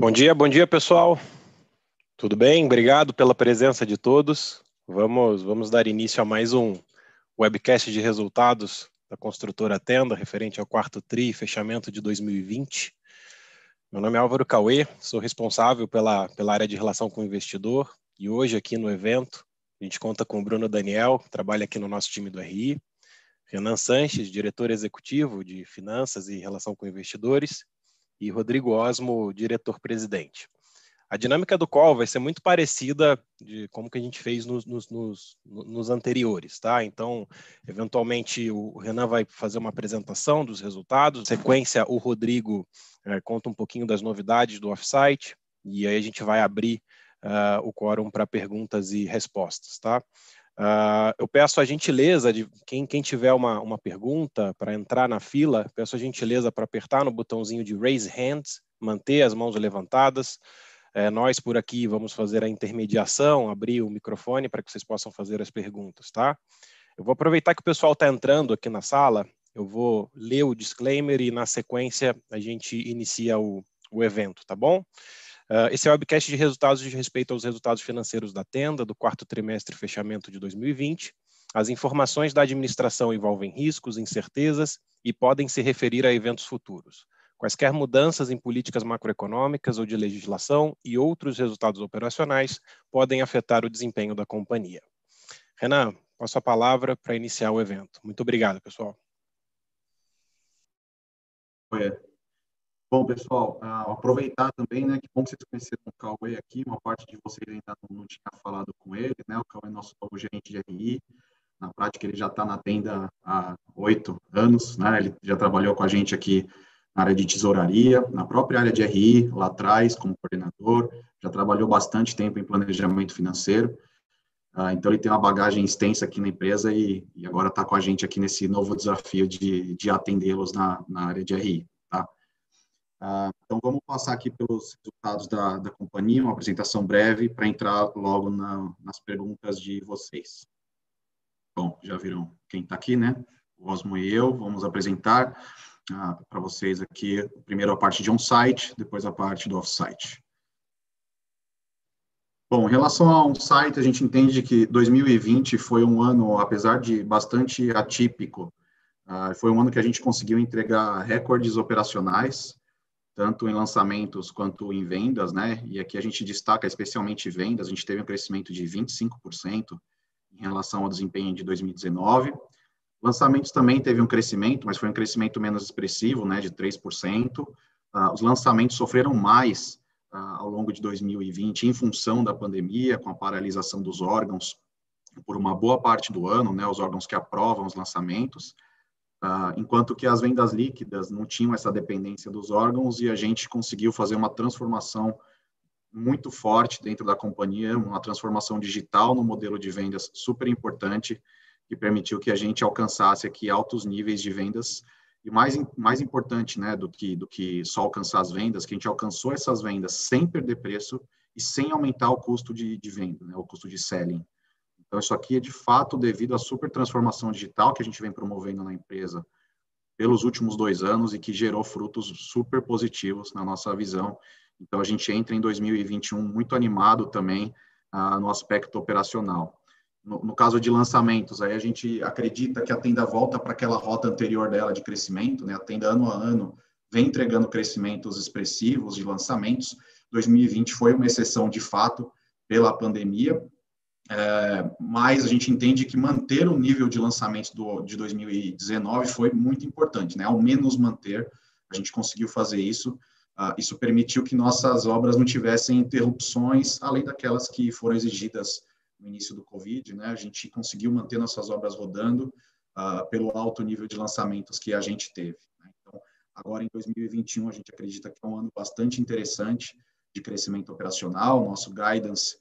Bom dia, bom dia pessoal. Tudo bem? Obrigado pela presença de todos. Vamos, vamos dar início a mais um webcast de resultados da construtora Tenda, referente ao quarto TRI fechamento de 2020. Meu nome é Álvaro Cauê, sou responsável pela, pela área de relação com o investidor e hoje aqui no evento a gente conta com o Bruno Daniel, que trabalha aqui no nosso time do RI, Renan Sanches, diretor executivo de finanças e relação com investidores, e Rodrigo Osmo, diretor-presidente. A dinâmica do call vai ser muito parecida de como que a gente fez nos, nos, nos, nos, anteriores, tá? Então, eventualmente, o Renan vai fazer uma apresentação dos resultados, sequência, o Rodrigo é, conta um pouquinho das novidades do offsite, e aí a gente vai abrir uh, o quórum para perguntas e respostas, tá? Uh, eu peço a gentileza de quem, quem tiver uma, uma pergunta para entrar na fila, peço a gentileza para apertar no botãozinho de Raise Hands, manter as mãos levantadas, é, nós por aqui vamos fazer a intermediação, abrir o microfone para que vocês possam fazer as perguntas, tá? Eu vou aproveitar que o pessoal está entrando aqui na sala, eu vou ler o disclaimer e na sequência a gente inicia o, o evento, tá bom? Uh, esse é o webcast de resultados de respeito aos resultados financeiros da tenda do quarto trimestre fechamento de 2020. As informações da administração envolvem riscos, incertezas e podem se referir a eventos futuros. Quaisquer mudanças em políticas macroeconômicas ou de legislação e outros resultados operacionais podem afetar o desempenho da companhia. Renan, passo a palavra para iniciar o evento. Muito obrigado, pessoal. Bom, pessoal, uh, aproveitar também, né, que bom que vocês conheceram o Cauê aqui, uma parte de vocês ainda não, não tinha falado com ele, né, o Cauê é nosso novo gerente de RI, na prática ele já está na tenda há oito anos, né, ele já trabalhou com a gente aqui na área de tesouraria, na própria área de RI, lá atrás, como coordenador, já trabalhou bastante tempo em planejamento financeiro, uh, então ele tem uma bagagem extensa aqui na empresa e, e agora está com a gente aqui nesse novo desafio de, de atendê-los na, na área de RI, Uh, então vamos passar aqui pelos resultados da, da companhia, uma apresentação breve para entrar logo na, nas perguntas de vocês. Bom, já viram quem está aqui, né? O Osmo e eu, vamos apresentar ah, para vocês aqui, primeiro a parte de on-site, depois a parte do off-site. Bom, em relação ao on-site, a gente entende que 2020 foi um ano, apesar de bastante atípico, ah, foi um ano que a gente conseguiu entregar recordes operacionais, tanto em lançamentos quanto em vendas, né? E aqui a gente destaca especialmente vendas, a gente teve um crescimento de 25% em relação ao desempenho de 2019. Lançamentos também teve um crescimento, mas foi um crescimento menos expressivo, né, de 3%. Uh, ah, os lançamentos sofreram mais uh, ao longo de 2020 em função da pandemia, com a paralisação dos órgãos por uma boa parte do ano, né, os órgãos que aprovam os lançamentos, uh, enquanto que as vendas líquidas não tinham essa dependência dos órgãos e a gente conseguiu fazer uma transformação muito forte dentro da companhia, uma transformação digital no modelo de vendas super importante, que permitiu que a gente alcançasse aqui altos níveis de vendas e mais mais importante, né, do que do que só alcançar as vendas, que a gente alcançou essas vendas sem perder preço e sem aumentar o custo de, de venda, né, o custo de selling. Então isso aqui é de fato devido à super transformação digital que a gente vem promovendo na empresa pelos últimos dois anos e que gerou frutos super positivos na nossa visão. Então a gente entra em 2021 muito animado também ah, no aspecto operacional no, no, caso de lançamentos, aí a gente acredita que a tenda volta para aquela rota anterior dela de crescimento, né? A tenda ano a ano vem entregando crescimentos expressivos de lançamentos. 2020 foi uma exceção de fato pela pandemia, é, mas a gente entende que manter o nível de lançamentos do, de 2019 foi muito importante, né? Ao menos manter, a gente conseguiu fazer isso. Uh, isso permitiu que nossas obras não tivessem interrupções, além daquelas que foram exigidas no início do Covid, né? A gente conseguiu manter nossas obras rodando uh, pelo alto nível de lançamentos que a gente teve. Né? Então, agora em 2021 a gente acredita que é um ano bastante interessante de crescimento operacional. Nosso guidance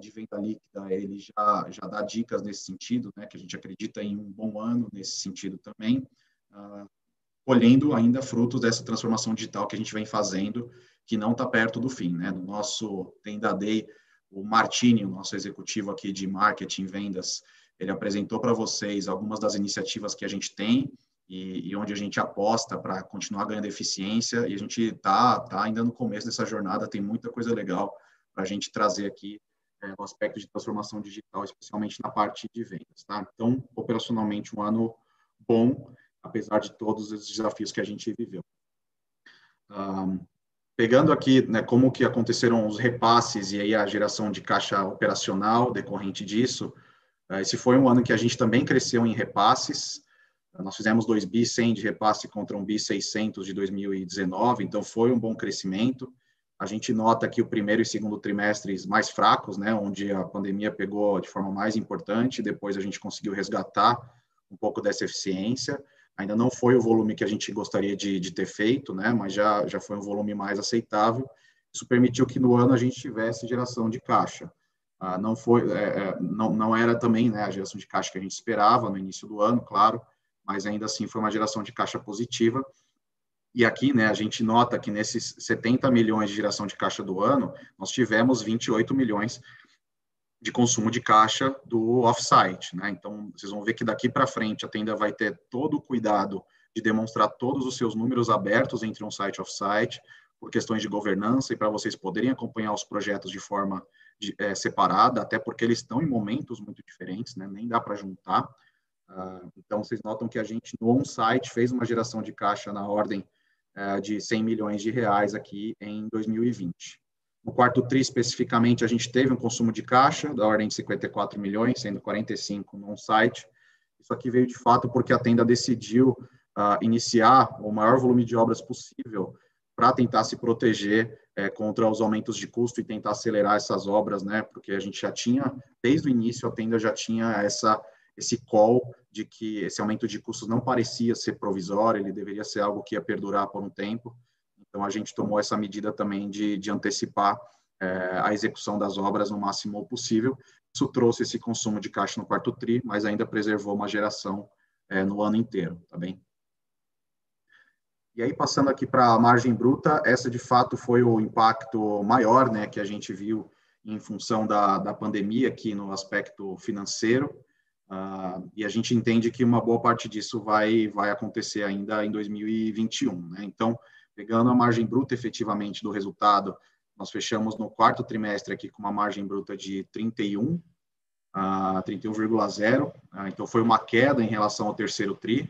de venda líquida ele já já dá dicas nesse sentido, né? Que a gente acredita em um bom ano nesse sentido também. Uh, colhendo ainda frutos dessa transformação digital que a gente vem fazendo, que não está perto do fim, né? No nosso Tenda Day o Martini, o nosso executivo aqui de marketing e vendas, ele apresentou para vocês algumas das iniciativas que a gente tem e, e onde a gente aposta para continuar ganhando eficiência, e a gente está tá ainda no começo dessa jornada, tem muita coisa legal para a gente trazer aqui é, no aspecto de transformação digital, especialmente na parte de vendas. Tá? Então, operacionalmente, um ano bom, apesar de todos os desafios que a gente viveu. Um, pegando aqui né, como que aconteceram os repasses e aí a geração de caixa operacional decorrente disso, uh, esse foi um ano que a gente também cresceu em repasses, nós fizemos 2 bi 100 de repasse contra um bi 600 de 2019, então foi um bom crescimento. A gente nota que o primeiro e segundo trimestres mais fracos, né, onde a pandemia pegou de forma mais importante, depois a gente conseguiu resgatar um pouco dessa eficiência. Ainda não foi o volume que a gente gostaria de, de ter feito, né, mas já, já foi um volume mais aceitável. Isso permitiu que no ano a gente tivesse geração de caixa. Ah, não foi, é, é, não, não era também né, a geração de caixa que a gente esperava no início do ano, claro, mas ainda assim foi uma geração de caixa positiva e aqui, né, a gente nota que nesses 70 milhões de geração de caixa do ano, nós tivemos 28 milhões de consumo de caixa do offsite, né? Então, vocês vão ver que daqui para frente a tenda vai ter todo o cuidado de demonstrar todos os seus números abertos entre um site e offsite, por questões de governança e para vocês poderem acompanhar os projetos de forma de, é, separada, até porque eles estão em momentos muito diferentes, né? Nem dá para juntar. Uh, então, vocês notam que a gente no on-site fez uma geração de caixa na ordem de 100 milhões de reais aqui em 2020. No quarto TRI, especificamente, a gente teve um consumo de caixa da ordem de 54 milhões, sendo 45 no site. Isso aqui veio de fato porque a tenda decidiu uh, iniciar o maior volume de obras possível para tentar se proteger é, contra os aumentos de custo e tentar acelerar essas obras, né? Porque a gente já tinha, desde o início, a tenda já tinha essa esse call de que esse aumento de custos não parecia ser provisório, ele deveria ser algo que ia perdurar por um tempo. Então, a gente tomou essa medida também de, de antecipar é, a execução das obras no máximo possível. Isso trouxe esse consumo de caixa no quarto TRI, mas ainda preservou uma geração é, no ano inteiro, tá bem? E aí, passando aqui para a margem bruta, essa de fato foi o impacto maior né, que a gente viu em função da, da pandemia aqui no aspecto financeiro. Uh, e a gente entende que uma boa parte disso vai, vai acontecer ainda em 2021. Né? Então, pegando a margem bruta efetivamente do resultado, nós fechamos no quarto trimestre aqui com uma margem bruta de 31, uh, 31,0. Uh, então, foi uma queda em relação ao terceiro TRI,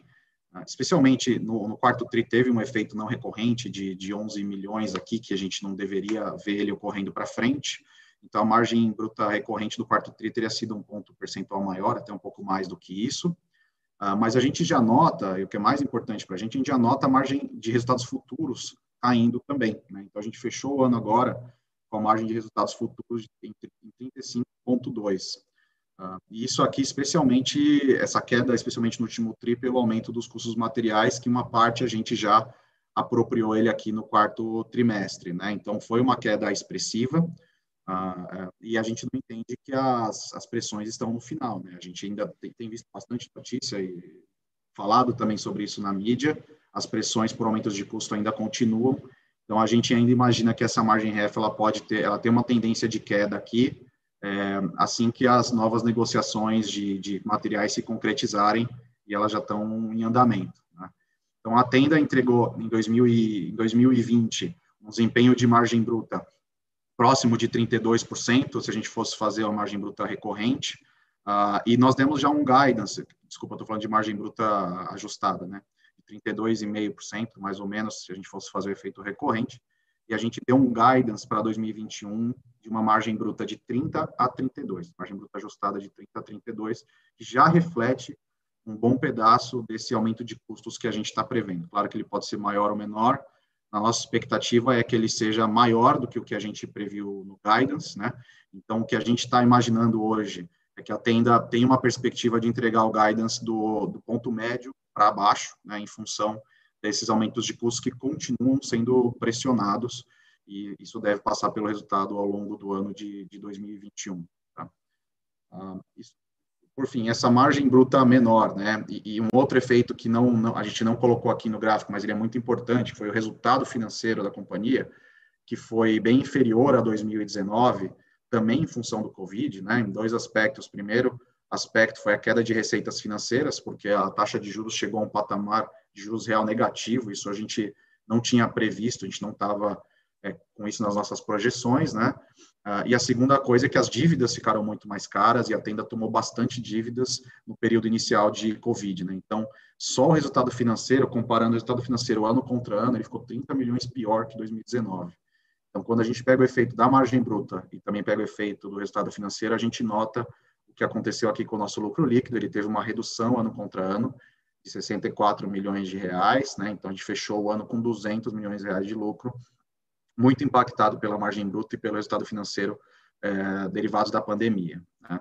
uh, especialmente no, no, quarto TRI teve um efeito não recorrente de, de 11 milhões aqui, que a gente não deveria ver ele ocorrendo para frente. Então, a margem bruta recorrente do quarto TRI teria sido um ponto percentual maior, até um pouco mais do que isso. Uh, mas a gente já nota, e o que é mais importante para a gente, a gente já nota a margem de resultados futuros caindo também. Né? Então, a gente fechou o ano agora com a margem de resultados futuros em 35,2. Uh, e isso aqui, especialmente, essa queda, especialmente no último TRI, pelo aumento dos custos materiais, que uma parte a gente já apropriou ele aqui no quarto trimestre. Né? Então, foi uma queda expressiva, ah, é, e a gente não entende que as, as pressões estão no final. Né? A gente ainda tem, tem, visto bastante notícia e falado também sobre isso na mídia. As pressões por aumentos de custo ainda continuam. Então a gente ainda imagina que essa margem REF ela pode ter, ela tem uma tendência de queda aqui, é, assim que as novas negociações de, de materiais se concretizarem e elas já estão em andamento. Né? Então a Tenda entregou em, 2000 e, em 2020 um desempenho de margem bruta próximo de 32%, se a gente fosse fazer a margem bruta recorrente, uh, e nós demos já um guidance, desculpa, estou falando de margem bruta ajustada, né, de 32,5%, mais ou menos, se a gente fosse fazer o efeito recorrente, e a gente deu um guidance para 2021 de uma margem bruta de 30 a 32, margem bruta ajustada de 30 a 32, que já reflete um bom pedaço desse aumento de custos que a gente está prevendo. Claro que ele pode ser maior ou menor, a nossa expectativa é que ele seja maior do que o que a gente previu no guidance, né? Então, o que a gente está imaginando hoje é que a tenda tem uma perspectiva de entregar o guidance do, do ponto médio para baixo, né, em função desses aumentos de custos que continuam sendo pressionados, e isso deve passar pelo resultado ao longo do ano de, de 2021. Tá? Ah, isso por fim, essa margem bruta menor, né? E, e um outro efeito que não, não, a gente não colocou aqui no gráfico, mas ele é muito importante, foi o resultado financeiro da companhia, que foi bem inferior a 2019, também em função do Covid, né? Em dois aspectos. Primeiro, aspecto foi a queda de receitas financeiras, porque a taxa de juros chegou a um patamar de juros real negativo, isso a gente não tinha previsto, a gente não estava é, com isso nas nossas projeções, né? Uh, e a segunda coisa é que as dívidas ficaram muito mais caras e a tenda tomou bastante dívidas no período inicial de Covid, né? Então, só o resultado financeiro, comparando o resultado financeiro ano contra ano, ele ficou 30 milhões pior que 2019. Então, quando a gente pega o efeito da margem bruta e também pega o efeito do resultado financeiro, a gente nota o que aconteceu aqui com o nosso lucro líquido, ele teve uma redução ano contra ano de 64 milhões de reais, né? Então, a gente fechou o ano com 200 milhões de reais de lucro, muito impactado pela margem bruta e pelo resultado financeiro é, derivados da pandemia. Né?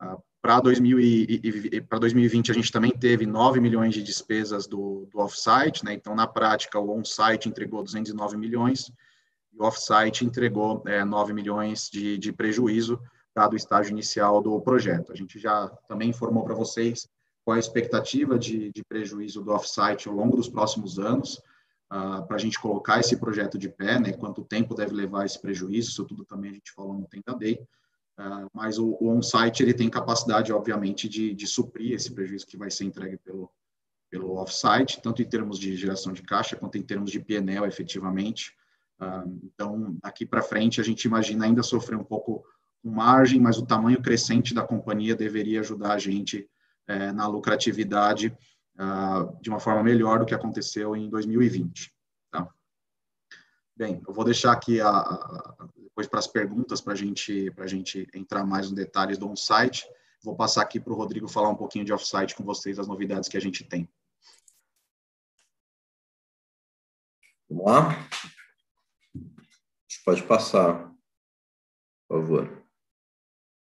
Ah, para 2020, a gente também teve 9 milhões de despesas do, do off-site, né? então, na prática, o on-site entregou 209 milhões e o off-site entregou é, 9 milhões de, de prejuízo, dado o estágio inicial do projeto. A gente já também informou para vocês qual a expectativa de, de prejuízo do off-site ao longo dos próximos anos, uh, ah, para a gente colocar esse projeto de pé, né? Quanto tempo deve levar esse prejuízo? Isso tudo também a gente falou no Tenda Day. Uh, mas o, o on-site ele tem capacidade, obviamente, de, de suprir esse prejuízo que vai ser entregue pelo, pelo off-site, tanto em termos de geração de caixa quanto em termos de PNL, efetivamente. Uh, então, daqui para frente, a gente imagina ainda sofrer um pouco com margem, mas o tamanho crescente da companhia deveria ajudar a gente eh, na lucratividade uh, de uma forma melhor do que aconteceu em 2020. Tá? Bem, eu vou deixar aqui a, a depois para as perguntas para gente, a gente entrar mais nos detalhes do on-site. Vou passar aqui para o Rodrigo falar um pouquinho de off-site com vocês, as novidades que a gente tem. Vamos lá? A gente pode passar, por favor.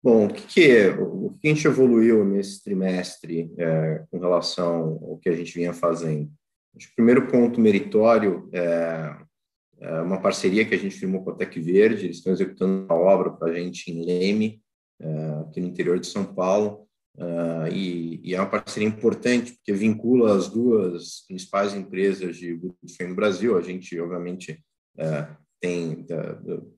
Bom, o que, que, o que a gente evoluiu nesse trimestre é, com relação ao que a gente vinha fazendo? Acho que o primeiro ponto meritório é, é, uma parceria que a gente firmou com a Tec Verde, eles estão executando uma obra para a gente em Leme, é, aqui no interior de São Paulo, é, e, e, é uma parceria importante, porque vincula as duas principais empresas de no Brasil. A gente, obviamente, é, tem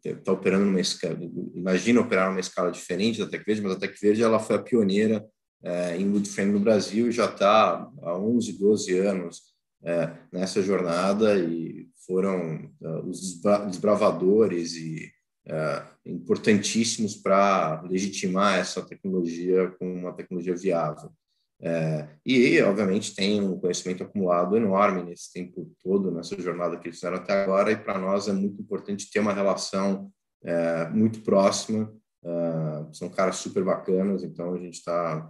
está operando numa escala, imagina operar numa escala diferente da Tec mas a Tec ela foi a pioneira é, em wood frame no Brasil, já está há 11, 12 anos é, nessa jornada e foram uh, os desbravadores e uh, importantíssimos para legitimar essa tecnologia como uma tecnologia viável. É, e, obviamente, tem um conhecimento acumulado enorme nesse tempo todo, nessa jornada que eles fizeram até agora, e para nós é muito importante ter uma relação é, muito próxima. É, são caras super bacanas, então a gente está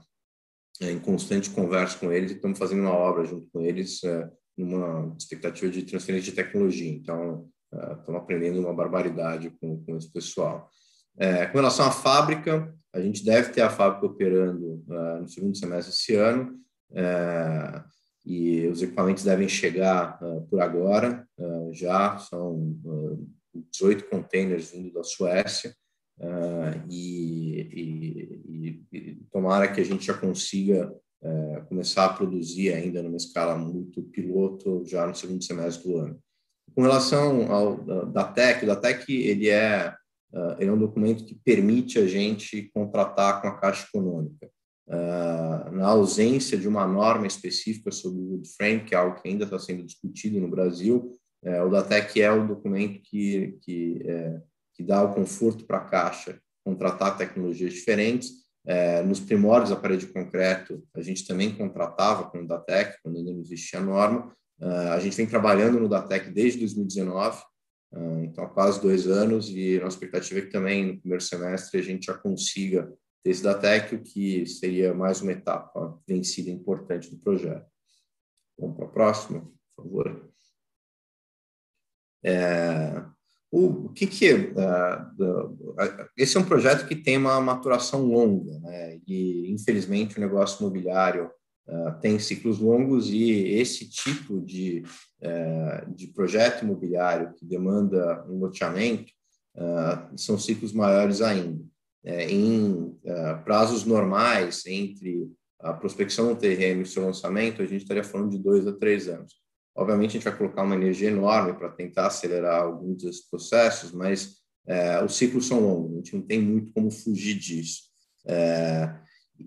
é, em constante conversa com eles e estamos fazendo uma obra junto com eles, é, numa expectativa de transferência de tecnologia. Então, é, estamos aprendendo uma barbaridade com, com esse pessoal. É, com relação à fábrica, a gente deve ter a fábrica operando uh, no segundo semestre desse ano, uh, e os equipamentos devem chegar uh, por agora, já são 18 containers vindo da Suécia, e, e, e, tomara que a gente já consiga começar a produzir ainda numa escala muito piloto já no segundo semestre do ano. Com relação ao da TEC, o da TEC ele é uh, ele é um documento que permite a gente contratar com a Caixa Econômica. Uh, na ausência de uma norma específica sobre o wood frame, que é algo que ainda está sendo discutido no Brasil, uh, o DATEC é o documento que, que, é, que dá o conforto para a Caixa contratar tecnologias diferentes. É, nos primórdios da parede de concreto, a gente também contratava com o DATEC, quando ainda não existia a norma. Uh, a gente vem trabalhando no DATEC desde 2019, ah, então, há quase dois anos, e nossa expectativa é que também no primeiro semestre a gente já consiga ter esse DATEC, o que seria mais uma etapa vencida importante do projeto. Vamos para a próxima, por favor. É, o, o, que, que é, esse é um projeto que tem uma maturação longa, né? e infelizmente o negócio imobiliário uh, tem ciclos longos e esse tipo de é, de projeto imobiliário que demanda um loteamento uh, são ciclos maiores ainda. É, em uh, prazos normais, entre a prospecção do terreno e seu lançamento, a gente estaria falando de dois a três anos. Obviamente, a gente vai colocar uma energia enorme para tentar acelerar alguns desses processos, mas os ciclos são longos, a gente não tem muito como fugir disso. É,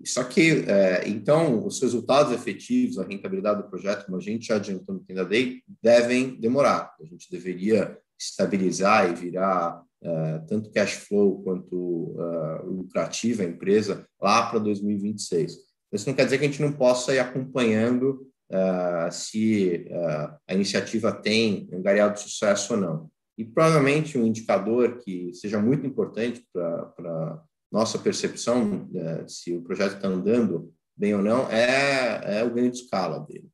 Só que, é, então, os resultados efetivos, a rentabilidade do projeto, como a gente já adiantou no Tenda Day, devem demorar. A gente deveria estabilizar e virar uh, tanto cash flow quanto uh, lucrativa a empresa lá para 2026. Isso não quer dizer que a gente não possa ir acompanhando uh, se a iniciativa tem gareado de sucesso ou não. E provavelmente um indicador que seja muito importante para nossa percepção se o projeto está andando bem ou não é, é o ganho de escala dele.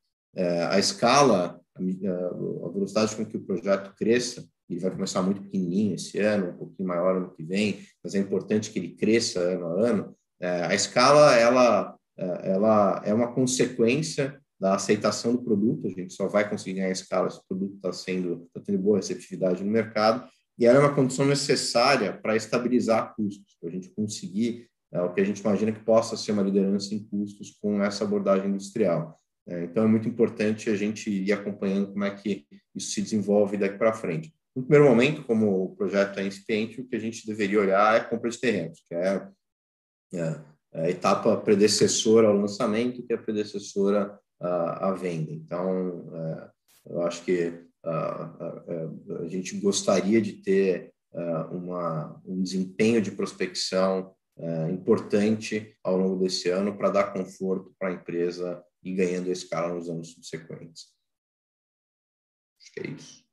a escala, a velocidade com que o projeto cresça, ele vai começar muito pequenininho esse ano, um pouquinho maior ano que vem, mas é importante que ele cresça ano a ano. É, a escala, ela, é, ela é uma consequência da aceitação do produto, a gente só vai conseguir ganhar escala se o produto está sendo, tá tendo boa receptividade no mercado, e ela é uma condição necessária para estabilizar custos, para a gente conseguir é, o que a gente imagina que possa ser uma liderança em custos com essa abordagem industrial. É, então, é muito importante a gente ir acompanhando como é que isso se desenvolve daqui para frente. No primeiro momento, como o projeto é incipiente, o que a gente deveria olhar é a compra de terrenos, que é, é, é a etapa predecessora ao lançamento, que é a predecessora à, à venda. Então, é, eu acho que a, gente gostaria de ter uma, um desempenho de prospecção importante ao longo desse ano para dar conforto para a empresa e ganhando escala nos anos subsequentes. Acho que é isso.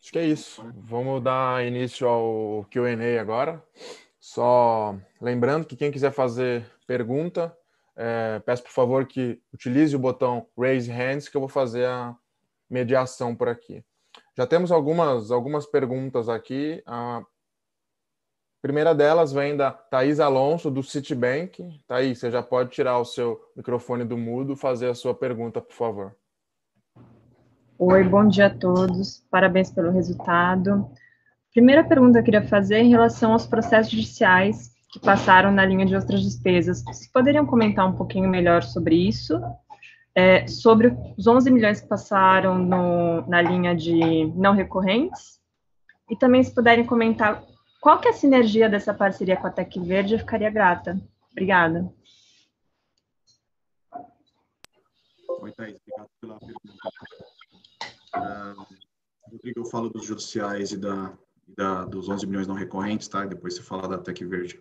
Acho que é isso. Vamos dar início ao QA agora. Só lembrando que quem quiser fazer pergunta, é, peço por favor que utilize o botão Raise Hands, que eu vou fazer a mediação por aqui. Já temos algumas, algumas perguntas aqui. A primeira delas vem da Thaís Alonso, do Citibank. Thaís, você já pode tirar o seu microfone do mudo e fazer a sua pergunta, por favor. Oi, bom dia a todos. Parabéns pelo resultado. Primeira pergunta que eu queria fazer é em relação aos processos judiciais que passaram na linha de outras despesas. Se poderiam comentar um pouquinho melhor sobre isso? É, sobre os 11 milhões que passaram no, na linha de não recorrentes? E também se puderem comentar qual que é a sinergia dessa parceria com a Tec Verde, eu ficaria grata. Obrigada. Oi, Thaís, obrigado pela pergunta. Uh, Rodrigo, eu falo dos judiciais e da, da, dos 11 milhões não recorrentes, tá? E depois você fala da Tec Verde.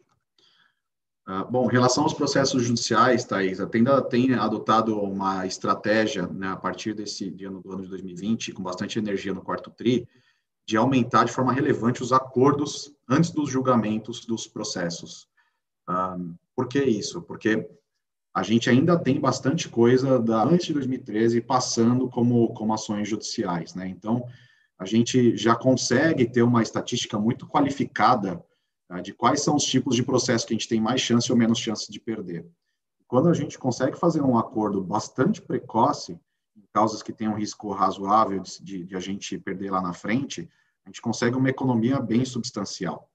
Uh, bom, em relação aos processos judiciais, Thaís, a Tenda tem adotado uma estratégia, né, a partir desse ano, do ano de 2020, com bastante energia no quarto TRI, de aumentar de forma relevante os acordos antes dos julgamentos dos processos. Uh, por que isso? Porque a gente ainda tem bastante coisa da antes de 2013 passando como, como ações judiciais, né? Então, a gente já consegue ter uma estatística muito qualificada tá, de quais são os tipos de processo que a gente tem mais chance ou menos chance de perder. Quando a gente consegue fazer um acordo bastante precoce, em causas que têm um risco razoável de, de a gente perder lá na frente, a gente consegue uma economia bem substancial.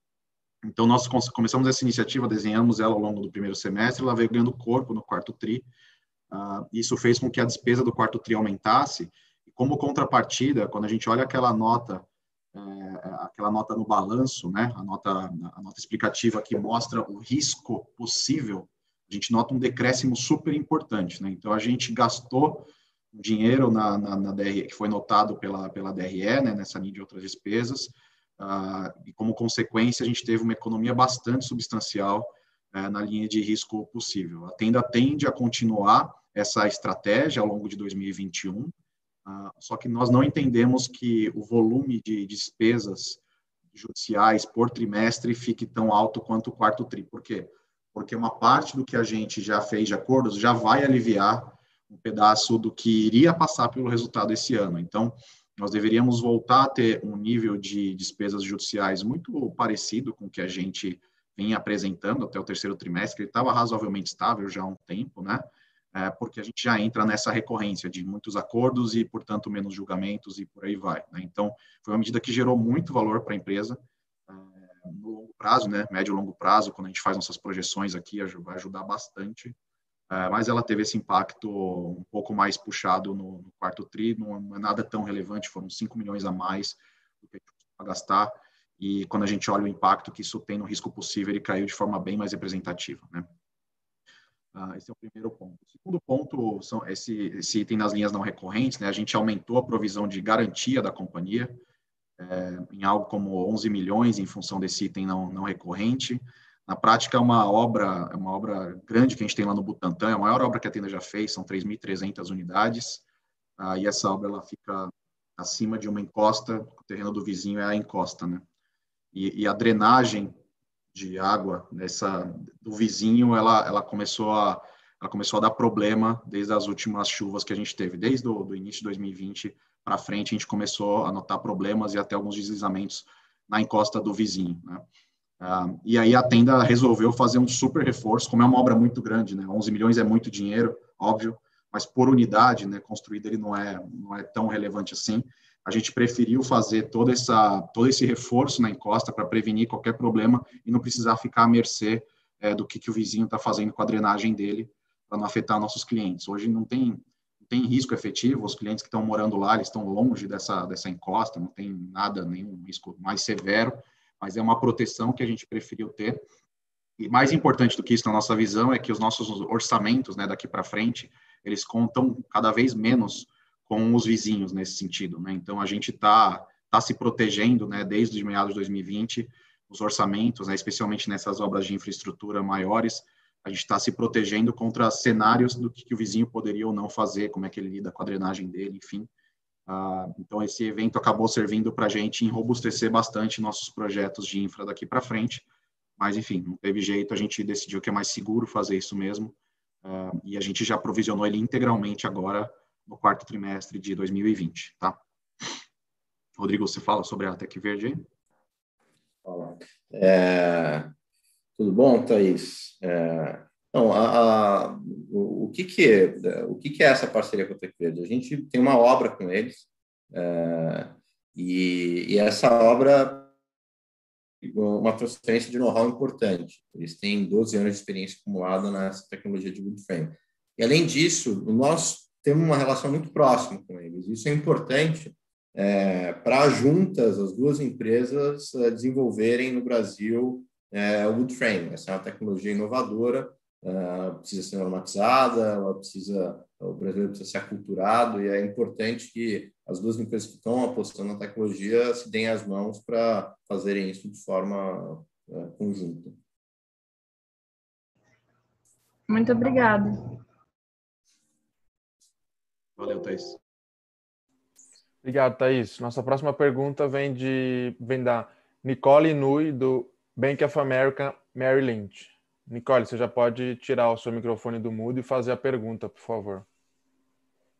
Então, nós começamos essa iniciativa, desenhamos ela ao longo do primeiro semestre, ela veio ganhando corpo no quarto TRI. Uh, isso fez com que a despesa do quarto TRI aumentasse. E como contrapartida, quando a gente olha aquela nota, aquela nota no balanço, né, a nota, a nota explicativa que mostra o risco possível, a gente nota um decréscimo super importante. Né? Então, a gente gastou dinheiro na, na, na que foi notado pela, pela DRE, né, nessa linha de outras despesas, ah, e como consequência a gente teve uma economia bastante substancial eh, na linha de risco possível. A tenda tende a continuar essa estratégia ao longo de 2021, ah, só que nós não entendemos que o volume de despesas judiciais por trimestre fique tão alto quanto o quarto tri. Por quê? Porque uma parte do que a gente já fez de acordos já vai aliviar um pedaço do que iria passar pelo resultado esse ano. Então, nós deveríamos voltar a ter um nível de despesas judiciais muito parecido com o que a gente vinha apresentando até o terceiro trimestre, ele estava razoavelmente estável já há um tempo, né? É, porque a gente já entra nessa recorrência de muitos acordos e, portanto, menos julgamentos e por aí vai. Né? Então, foi uma medida que gerou muito valor para a empresa é, no longo prazo, né? Médio e longo prazo, quando a gente faz nossas projeções aqui, vai ajudar bastante é, mas ela teve esse impacto um pouco mais puxado no, no quarto tri, não é nada tão relevante, foram 5 milhões a mais do que a gente costuma gastar, e quando a gente olha o impacto que isso tem no risco possível, ele caiu de forma bem mais representativa. Né? Ah, esse é o primeiro ponto. O segundo ponto são esse, esse item nas linhas não recorrentes, né? A gente aumentou a provisão de garantia da companhia é, em algo como 11 milhões em função desse item não, não recorrente. Na prática, é uma obra, é uma obra grande que a gente tem lá no Butantã, é a maior obra que a tenda já fez, são 3.300 unidades. Ah, e essa obra ela fica acima de uma encosta, o terreno do vizinho é a encosta, né? E, e a drenagem de água nessa do vizinho, ela, ela começou a ela começou a dar problema desde as últimas chuvas que a gente teve, desde o do início de 2020 para frente, a gente começou a notar problemas e até alguns deslizamentos na encosta do vizinho, né? Ah, e aí a tenda resolveu fazer um super reforço, como é uma obra muito grande, né? 11 milhões é muito dinheiro, óbvio, mas por unidade, né, construída ele não é não é tão relevante assim a gente preferiu fazer toda essa, todo esse reforço na encosta para prevenir qualquer problema e não precisar ficar à mercê é, do que, que o vizinho está fazendo com a drenagem dele para não afetar nossos clientes. Hoje não tem, não tem risco efetivo, os clientes que estão morando lá eles estão longe dessa, dessa encosta, não tem nada, nenhum risco mais severo, mas é uma proteção que a gente preferiu ter. E mais importante do que isso na nossa visão é que os nossos orçamentos, né, daqui para frente, eles contam cada vez menos com os vizinhos nesse sentido. Né? Então, a gente está tá se protegendo né, desde os meados de 2020, os orçamentos, né, especialmente nessas obras de infraestrutura maiores, a gente está se protegendo contra cenários do que, que, o vizinho poderia ou não fazer, como é que ele lida com a drenagem dele, enfim. Ah, então, esse evento acabou servindo para a gente enrobustecer bastante nossos projetos de infra daqui para frente, mas, enfim, não teve jeito, a gente decidiu que é mais seguro fazer isso mesmo, ah, e a gente já provisionou ele integralmente agora no quarto trimestre de 2020, tá? Rodrigo, você fala sobre a Tec Verde aí? Olá. É, tudo bom, Thaís? É, a, a, o, o, que que é, o que que é essa parceria com a Tec Verde? A gente tem uma obra com eles é, e, e essa obra uma transferência de know-how importante. Eles têm 12 anos de experiência acumulada nessa tecnologia de wood frame. E além disso, nós temos uma relação muito próxima com eles. Isso é importante é, para juntas as duas empresas é, desenvolverem no Brasil é, o Woodframe. Essa é uma tecnologia inovadora, é, precisa ser normatizada, ela precisa, o brasileiro precisa ser aculturado e é importante que as duas empresas que estão apostando na tecnologia se deem as mãos para fazerem isso de forma é, conjunta. Muito obrigada. Valeu, Thaís. Obrigado, Thaís. Nossa próxima pergunta vem, de, vem da Nicole Nui, do Bank of America Mary Lynch. Nicole, você já pode tirar o seu microfone do mudo e fazer a pergunta, por favor.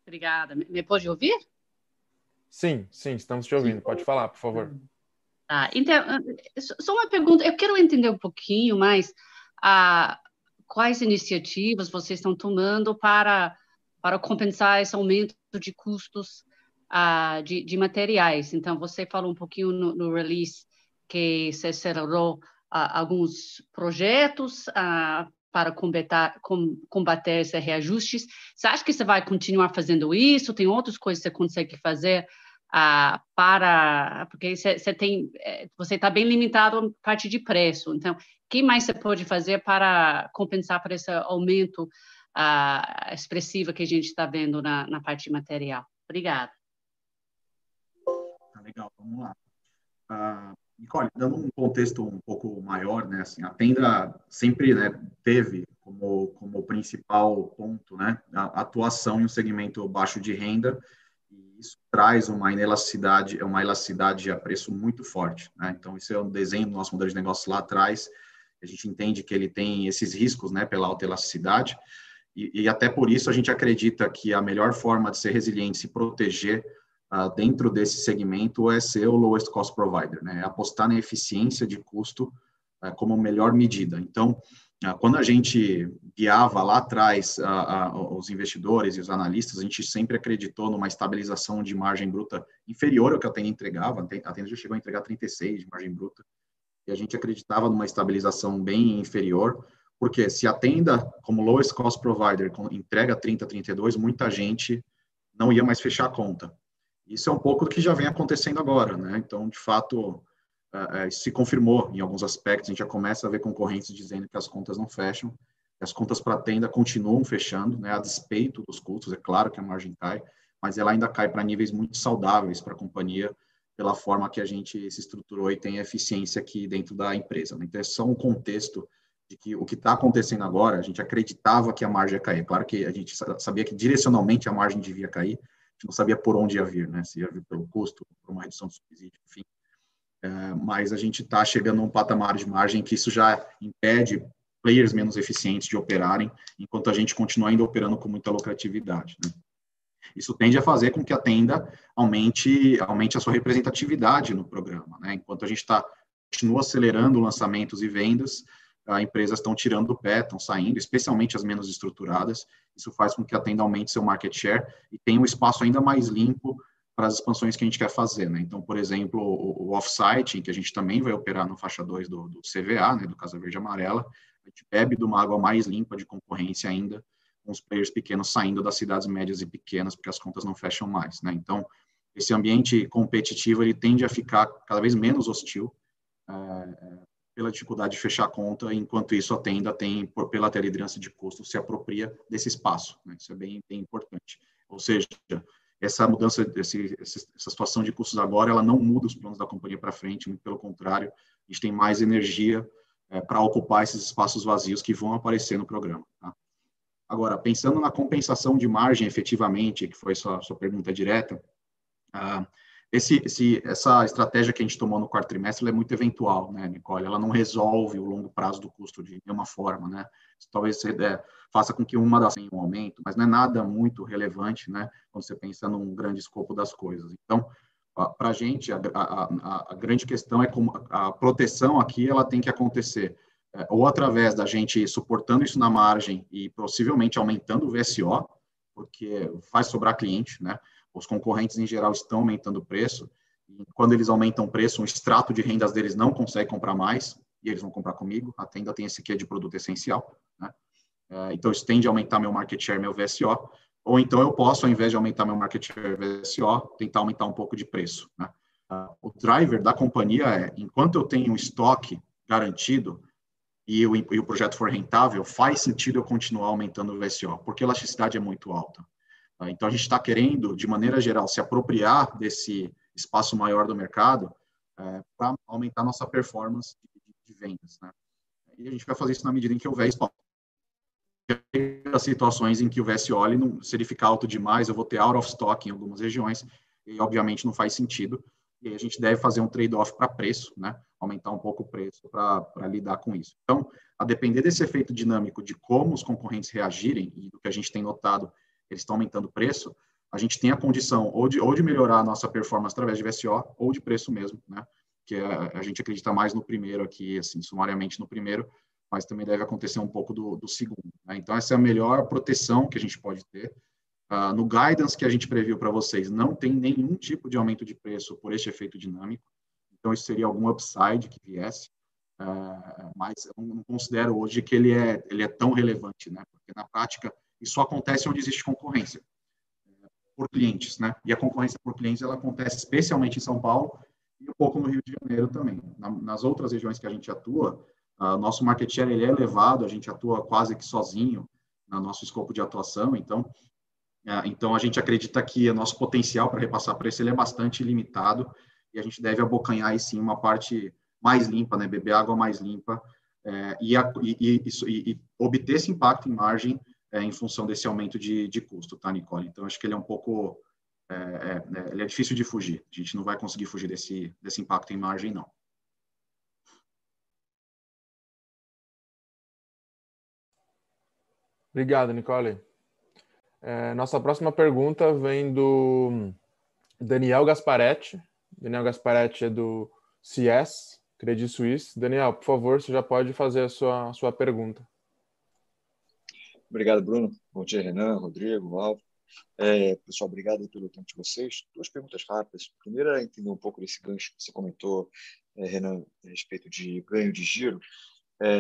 Obrigada. Me pode ouvir? Sim, sim, estamos te ouvindo. Pode falar, por favor. Tá, então, só uma pergunta. Eu quero entender um pouquinho mais ah, quais iniciativas vocês estão tomando para para compensar esse aumento de custos uh, de, de, materiais. Então, você falou um pouquinho no, no release que você acelerou uh, alguns projetos uh, para combater, com, combater esses reajustes. Você acha que você vai continuar fazendo isso? Tem outras coisas que você consegue fazer para... Porque você, tem... Eh, você está bem limitado a parte de preço. Então, o que mais você pode fazer para compensar por esse aumento a expressiva que a gente está vendo na, na parte material. Obrigada. Tá legal, vamos lá. Uh, Nicole, dando um contexto um pouco maior, né, assim, a tenda sempre né, teve como, como principal ponto né, a atuação em um segmento baixo de renda, e isso traz uma inelasticidade, uma elasticidade a preço muito forte. Né? Então, isso é um desenho do nosso modelo de negócio lá atrás, a gente entende que ele tem esses riscos né, pela alta elasticidade, e, e, até por isso a gente acredita que a melhor forma de ser resiliente, se proteger uh, dentro desse segmento é ser o lowest cost provider, né? É apostar na eficiência de custo uh, como melhor medida. Então, uh, quando a gente guiava lá atrás os investidores e os analistas, a gente sempre acreditou numa estabilização de margem bruta inferior ao que a Tenda entregava. A Tenda já chegou a entregar 36 de margem bruta. E a gente acreditava numa estabilização bem inferior, porque se a tenda, como lowest cost provider, entrega 30, 32, muita gente não ia mais fechar a conta. Isso é um pouco do que já vem acontecendo agora, né? Então, de fato, uh, uh, se confirmou em alguns aspectos. A gente já começa a ver concorrentes dizendo que as contas não fecham, as contas para a tenda continuam fechando, né, a despeito dos custos. É claro que a margem cai, mas ela ainda cai para níveis muito saudáveis para a companhia, pela forma que a gente se estruturou e tem eficiência aqui dentro da empresa. Né? Então, é só um contexto de que o que está acontecendo agora, a gente acreditava que a margem ia cair. Claro que a gente sabia que direcionalmente a margem devia cair, a gente não sabia por onde ia vir, né? Se ia vir pelo custo, por uma redução do subsídio, enfim. É, mas a gente está chegando a um patamar de margem que isso já impede players menos eficientes de operarem, enquanto a gente continua ainda operando com muita lucratividade. Né? Isso tende a fazer com que a tenda aumente, aumente a sua representatividade no programa. Né? Enquanto a gente está continua acelerando lançamentos e vendas, as empresas estão tirando do pé, estão saindo, especialmente as menos estruturadas. Isso faz com que a tenda aumente seu market share e tenha um espaço ainda mais limpo para as expansões que a gente quer fazer. Né? Então, por exemplo, o, o off-site, que a gente também vai operar no faixa 2 do, do CVA, né, do Casa Verde Amarela, a gente bebe de uma água mais limpa de concorrência ainda, com os players pequenos saindo das cidades médias e pequenas, porque as contas não fecham mais. Né? Então, esse ambiente competitivo ele tende a ficar cada vez menos hostil é, pela dificuldade de fechar a conta, enquanto isso a tenda tem, por, pela liderança de custo, se apropria desse espaço. Né? Isso é bem, bem importante. Ou seja, essa mudança, esse, essa situação de custos agora, ela não muda os planos da companhia para frente, muito pelo contrário, a gente tem mais energia é, para ocupar esses espaços vazios que vão aparecer no programa. Tá? Agora, pensando na compensação de margem efetivamente, que foi sua, sua pergunta direta, ah, esse, esse, essa estratégia que a gente tomou no quarto trimestre é muito eventual, né, Nicole? Ela não resolve o longo prazo do custo de nenhuma forma, né? Talvez você é, faça com que uma das tenha um aumento, mas não é nada muito relevante, né? Quando você pensa num grande escopo das coisas. Então, para a gente, a, grande questão é como a proteção aqui ela tem que acontecer é, ou através da gente suportando isso na margem e possivelmente aumentando o VSO, porque faz sobrar cliente, né? Os concorrentes em geral estão aumentando o preço. E quando eles aumentam o preço, um extrato de rendas deles não consegue comprar mais e eles vão comprar comigo. A tenda tem esse aqui de produto essencial, né? É, então isso tende a aumentar meu market share, meu VSO. Ou então eu posso, ao invés de aumentar meu market share VSO, tentar aumentar um pouco de preço. Né? O driver da companhia é, enquanto eu tenho um estoque garantido e o, e o projeto for rentável, faz sentido eu continuar aumentando o VSO, porque a elasticidade é muito alta. Tá? Então, a gente está querendo, de maneira geral, se apropriar desse espaço maior do mercado é, para aumentar nossa performance de, vendas. Né? E a gente vai fazer isso na medida em que houver espaço. As situações em que o VSO, não, se ele ficar alto demais, eu vou ter out of stock em algumas regiões, e obviamente não faz sentido. E a gente deve fazer um trade-off para preço, né? aumentar um pouco o preço para lidar com isso. Então, a depender desse efeito dinâmico de como os concorrentes reagirem e do que a gente tem notado eles estão aumentando o preço, a gente tem a condição ou de, ou de melhorar a nossa performance através de VSO ou de preço mesmo, né? Que a, a gente acredita mais no primeiro aqui, assim, sumariamente no primeiro, mas também deve acontecer um pouco do, do segundo. Né? Então, essa é a melhor proteção que a gente pode ter. Uh, no guidance que a gente previu para vocês, não tem nenhum tipo de aumento de preço por este efeito dinâmico. Então, isso seria algum upside que viesse. Uh, mas eu não considero hoje que ele é, ele é tão relevante, né? Porque na prática, isso acontece onde existe concorrência por clientes, né? E a concorrência por clientes ela acontece especialmente em São Paulo e um pouco no Rio de Janeiro também. nas outras regiões que a gente atua, nosso market share ele é elevado, a gente atua quase que sozinho no nosso escopo de atuação, então então a gente acredita que o nosso potencial para repassar preço ele é bastante limitado e a gente deve abocanhar aí sim uma parte mais limpa, né? Beber água mais limpa é, e, a, e, e, e obter esse impacto em margem é, em função desse aumento de, de custo, tá, Nicole? Então, acho que ele é um pouco, é, é, ele é difícil de fugir. A gente não vai conseguir fugir desse, desse impacto em margem, não. Obrigado, Nicole. É, nossa próxima pergunta vem do Daniel Gasparetti. Daniel Gasparetti é do CS, Credit Suisse. Daniel, por favor, você já pode fazer a sua, a sua pergunta. Obrigado, Bruno. Bom dia, Renan, Rodrigo, Alvo. É, pessoal, obrigado pelo tempo de vocês. Duas perguntas rápidas. Primeiro é entender um pouco desse gancho que você comentou, é, Renan, a respeito de ganho de giro. é,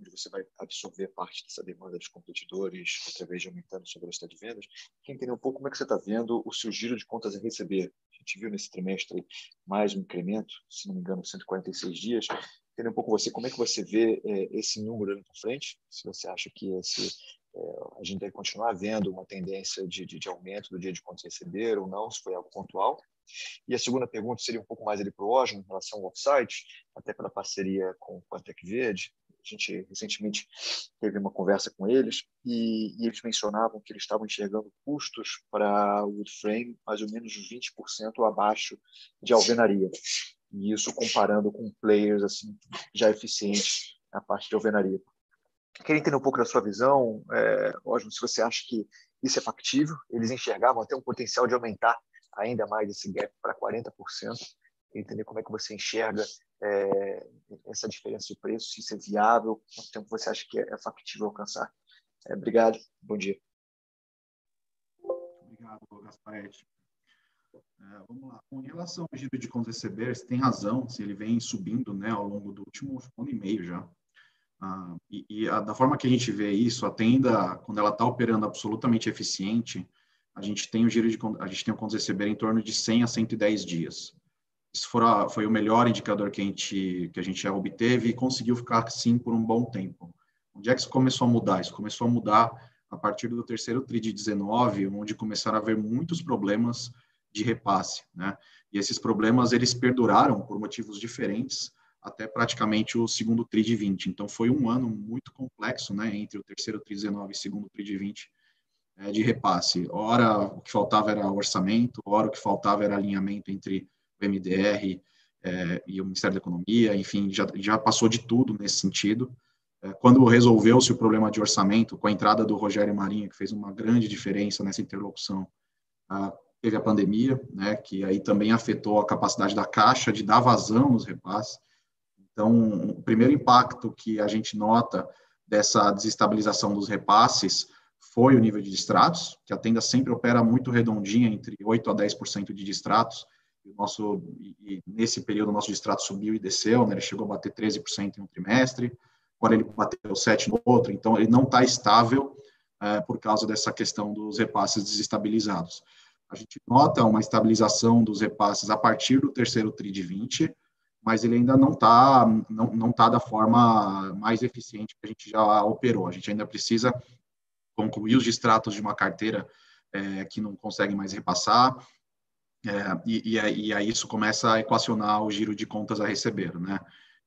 onde você vai absorver parte dessa demanda dos competidores através de aumentando sua velocidade de vendas. Quer entender um pouco como é que você está vendo o seu giro de contas a receber? A gente viu nesse trimestre mais um incremento, se não me engano, 146 dias. Entender um pouco você, como é que você vê é, esse número ali para frente? Se você acha que esse, é, a gente deve continuar vendo uma tendência de, de, de aumento do dia de contas receber ou não, se foi algo pontual. E a segunda pergunta seria um pouco mais ali para o Osmo, em relação ao offsite, até pela parceria com, a Tec Verde. A gente recentemente teve uma conversa com eles e, e eles mencionavam que eles estavam enxergando custos para o woodframe mais ou menos 20% abaixo de alvenaria. E isso comparando com players assim já eficientes na parte de alvenaria. Queria entender um pouco da sua visão, é, Osmo, se você acha que isso é factível. Eles enxergavam até um potencial de aumentar ainda mais esse gap para 40%, entender como é que você enxerga é, essa diferença de preço, se isso é viável, quanto tempo você acha que é, é factível alcançar. É, obrigado, bom dia. Obrigado, Gasparetti. É, vamos lá. Com relação ao giro de contas receber, você tem razão, se ele vem subindo né, ao longo do último ano e meio já. Ah, e, e a, da forma que a gente vê isso, a tenda, quando ela está operando absolutamente eficiente, a gente tem o giro de a gente tem o contas receber em torno de 100 a 110 dias. Isso a, foi o melhor indicador que a gente que a gente já obteve e conseguiu ficar assim por um bom tempo. Onde é que isso começou a mudar? Isso começou a mudar a partir do terceiro tri de 19, onde começaram a haver muitos problemas de repasse, né? E esses problemas eles perduraram por motivos diferentes até praticamente o segundo tri de 20. Então foi um ano muito complexo, né, entre o terceiro tri de 19 e segundo tri de 20 é, de repasse. Ora, o que faltava era orçamento, ora, o que faltava era alinhamento entre o MDR é, e o Ministério da Economia, enfim, já, já passou de tudo nesse sentido. É, quando resolveu-se o problema de orçamento, com a entrada do Rogério Marinho, que fez uma grande diferença nessa interlocução, a, teve a pandemia, né, que aí também afetou a capacidade da Caixa de dar vazão nos repasses. Então, o primeiro impacto que a gente nota dessa desestabilização dos repasses foi o nível de distratos, que a tenda sempre opera muito redondinha, entre 8% a 10% de distratos. E, nosso, e nesse período, o nosso distrato subiu e desceu, né? ele chegou a bater 13% em um trimestre, agora ele bateu 7% no outro, então ele não está estável é, por causa dessa questão dos repasses desestabilizados. A gente nota uma estabilização dos repasses a partir do terceiro TRI de 20, mas ele ainda não está não, não tá da forma mais eficiente que a gente já operou. A gente ainda precisa concluir os distratos de uma carteira é, que não consegue mais repassar, é, e, e, e, aí isso começa a equacionar o giro de contas a receber, né?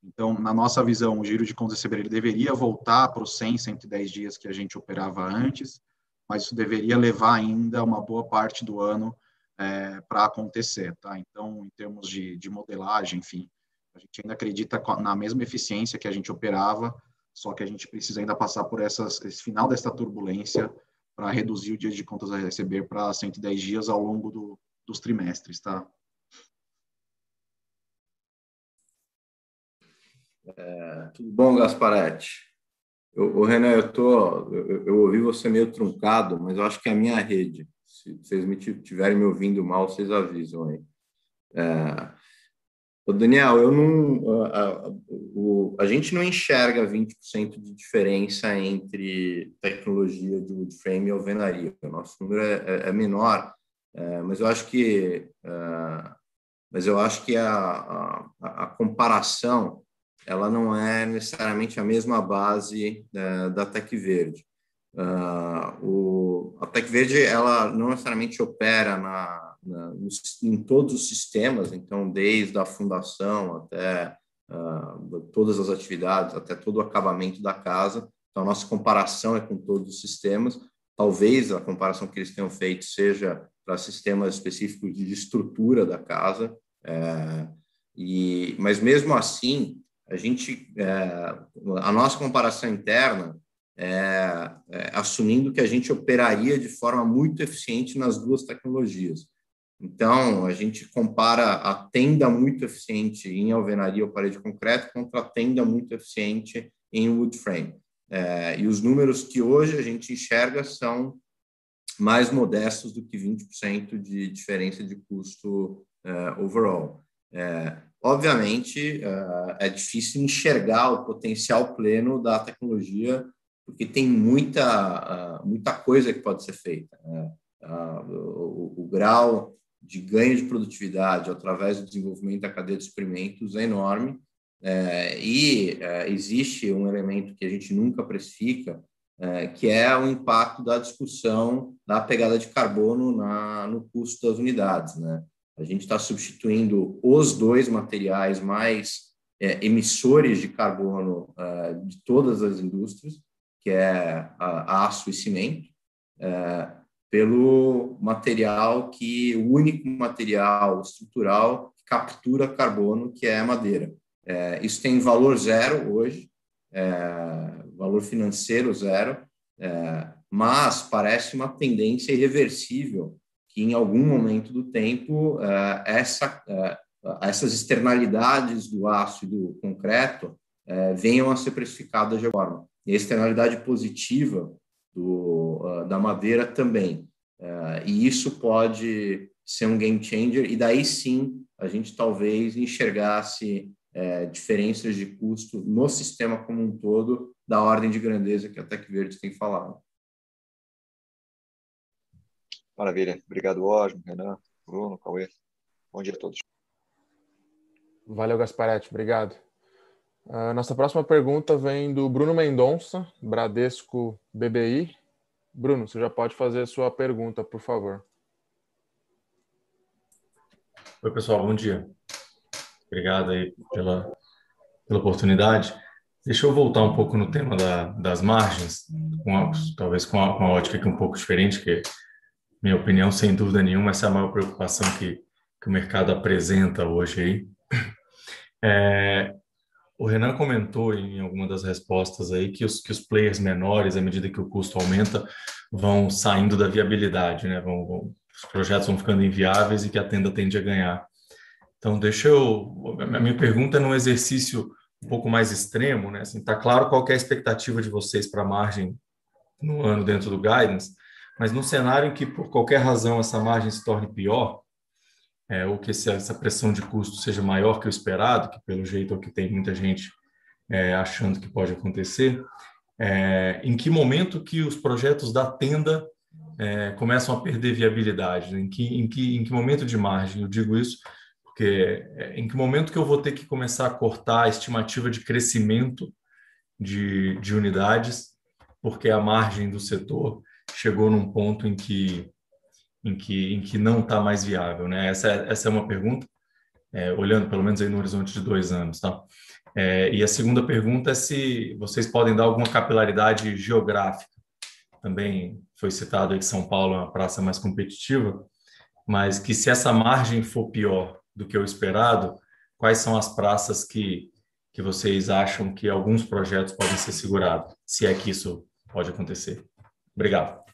Então, na nossa visão, o giro de contas a receber ele deveria voltar para os 100, 110 dias que a gente operava antes, mas isso deveria levar ainda uma boa parte do ano é, para acontecer, tá? Então, em termos de, de modelagem, enfim, a gente ainda acredita na mesma eficiência que a gente operava, só que a gente precisa ainda passar por essas, esse final desta turbulência para reduzir o dia de contas a receber para 110 dias ao longo do, dos trimestres, tá? É, tudo bom, Gasparetti? O Renan, eu, tô, eu, eu, ouvi você meio truncado, mas eu acho que é a minha rede. Se vocês me tiverem me ouvindo mal, vocês avisam aí. É, Daniel, eu não, a, a, o, a gente não enxerga 20% de diferença entre tecnologia de wood frame e alvenaria. O nosso número é, é, é menor, é, mas eu acho que, é, mas eu acho que a, a, comparação ela não é necessariamente a mesma base é, da Tec Verde. Uh, o, a Tec Verde ela não necessariamente opera na na, em todos os sistemas, então, desde a fundação até uh, todas as atividades, até todo o acabamento da casa. Então, a nossa comparação é com todos os sistemas. Talvez a comparação que eles tenham feito seja para sistemas específicos de estrutura da casa, é, e, mas mesmo assim, a gente, é, a nossa comparação interna é, é, assumindo que a gente operaria de forma muito eficiente nas duas tecnologias. Então, a gente compara a tenda muito eficiente em alvenaria ou parede de concreto contra a tenda muito eficiente em wood frame. É, e os números que hoje a gente enxerga são mais modestos do que 20% de diferença de custo é, overall. É, obviamente, é difícil enxergar o potencial pleno da tecnologia, porque tem muita, muita coisa que pode ser feita. Né? O, o, grau de ganho de produtividade através do desenvolvimento da cadeia de experimentos é enorme, é, e é, existe um elemento que a gente nunca precifica, é, que é o impacto da discussão da pegada de carbono na, no custo das unidades. Né? A gente está substituindo os dois materiais mais é, emissores de carbono é, de todas as indústrias, que é aço e cimento, é, pelo material que o único material estrutural que captura carbono, que é a madeira. É, isso tem valor zero hoje, valor financeiro zero, mas parece uma tendência irreversível que em algum momento do tempo é, essa, é, essas externalidades do aço e do concreto é, venham a ser precificadas de forma. E a externalidade positiva do, da madeira também. e isso pode ser um game changer, e daí sim a gente talvez enxergasse diferenças de custo no sistema como um todo, da ordem de grandeza que a Tec Verde tem falado. Maravilha. Obrigado, Osmo, Renan, Bruno, Cauê. Bom dia a todos. Valeu, Gasparetti. Obrigado. A nossa próxima pergunta vem do Bruno Mendonça, Bradesco BBI. Bruno, você já pode fazer a sua pergunta, por favor. Oi, pessoal, bom dia. Obrigado aí pela, pela oportunidade. Deixa eu voltar um pouco no tema da, das margens, com a, talvez com a, com a ótica aqui um pouco diferente, que minha opinião, sem dúvida nenhuma, essa é a maior preocupação que, que o mercado apresenta hoje aí. É, o Renan comentou em alguma das respostas aí que os, que os players menores, à medida que o custo aumenta, vão saindo da viabilidade, né? Vão, vão, os projetos vão ficando inviáveis e que a tenda tende a ganhar. Então, deixa eu. A minha pergunta é num exercício um pouco mais extremo, né? Assim, tá claro qual é a expectativa de vocês para a margem no ano dentro do guidance, mas no cenário em que, por qualquer razão, essa margem se torne pior, é, ou que essa pressão de custo seja maior que o esperado, que pelo jeito é o que tem muita gente é, achando que pode acontecer, é, em que momento que os projetos da tenda é, começam a perder viabilidade? Em que, em, que, em que momento de margem? Eu digo isso porque é, em que momento que eu vou ter que começar a cortar a estimativa de crescimento de, de unidades, porque a margem do setor chegou num ponto em que, em que, em que não está mais viável? Né? Essa, é, essa é uma pergunta, é, olhando pelo menos aí no horizonte de dois anos. Tá? É, e a segunda pergunta é se vocês podem dar alguma capilaridade geográfica. Também foi citado aí que São Paulo é uma praça mais competitiva, mas que se essa margem for pior do que o esperado, quais são as praças que, que vocês acham que alguns projetos podem ser segurados, se é que isso pode acontecer? Obrigado.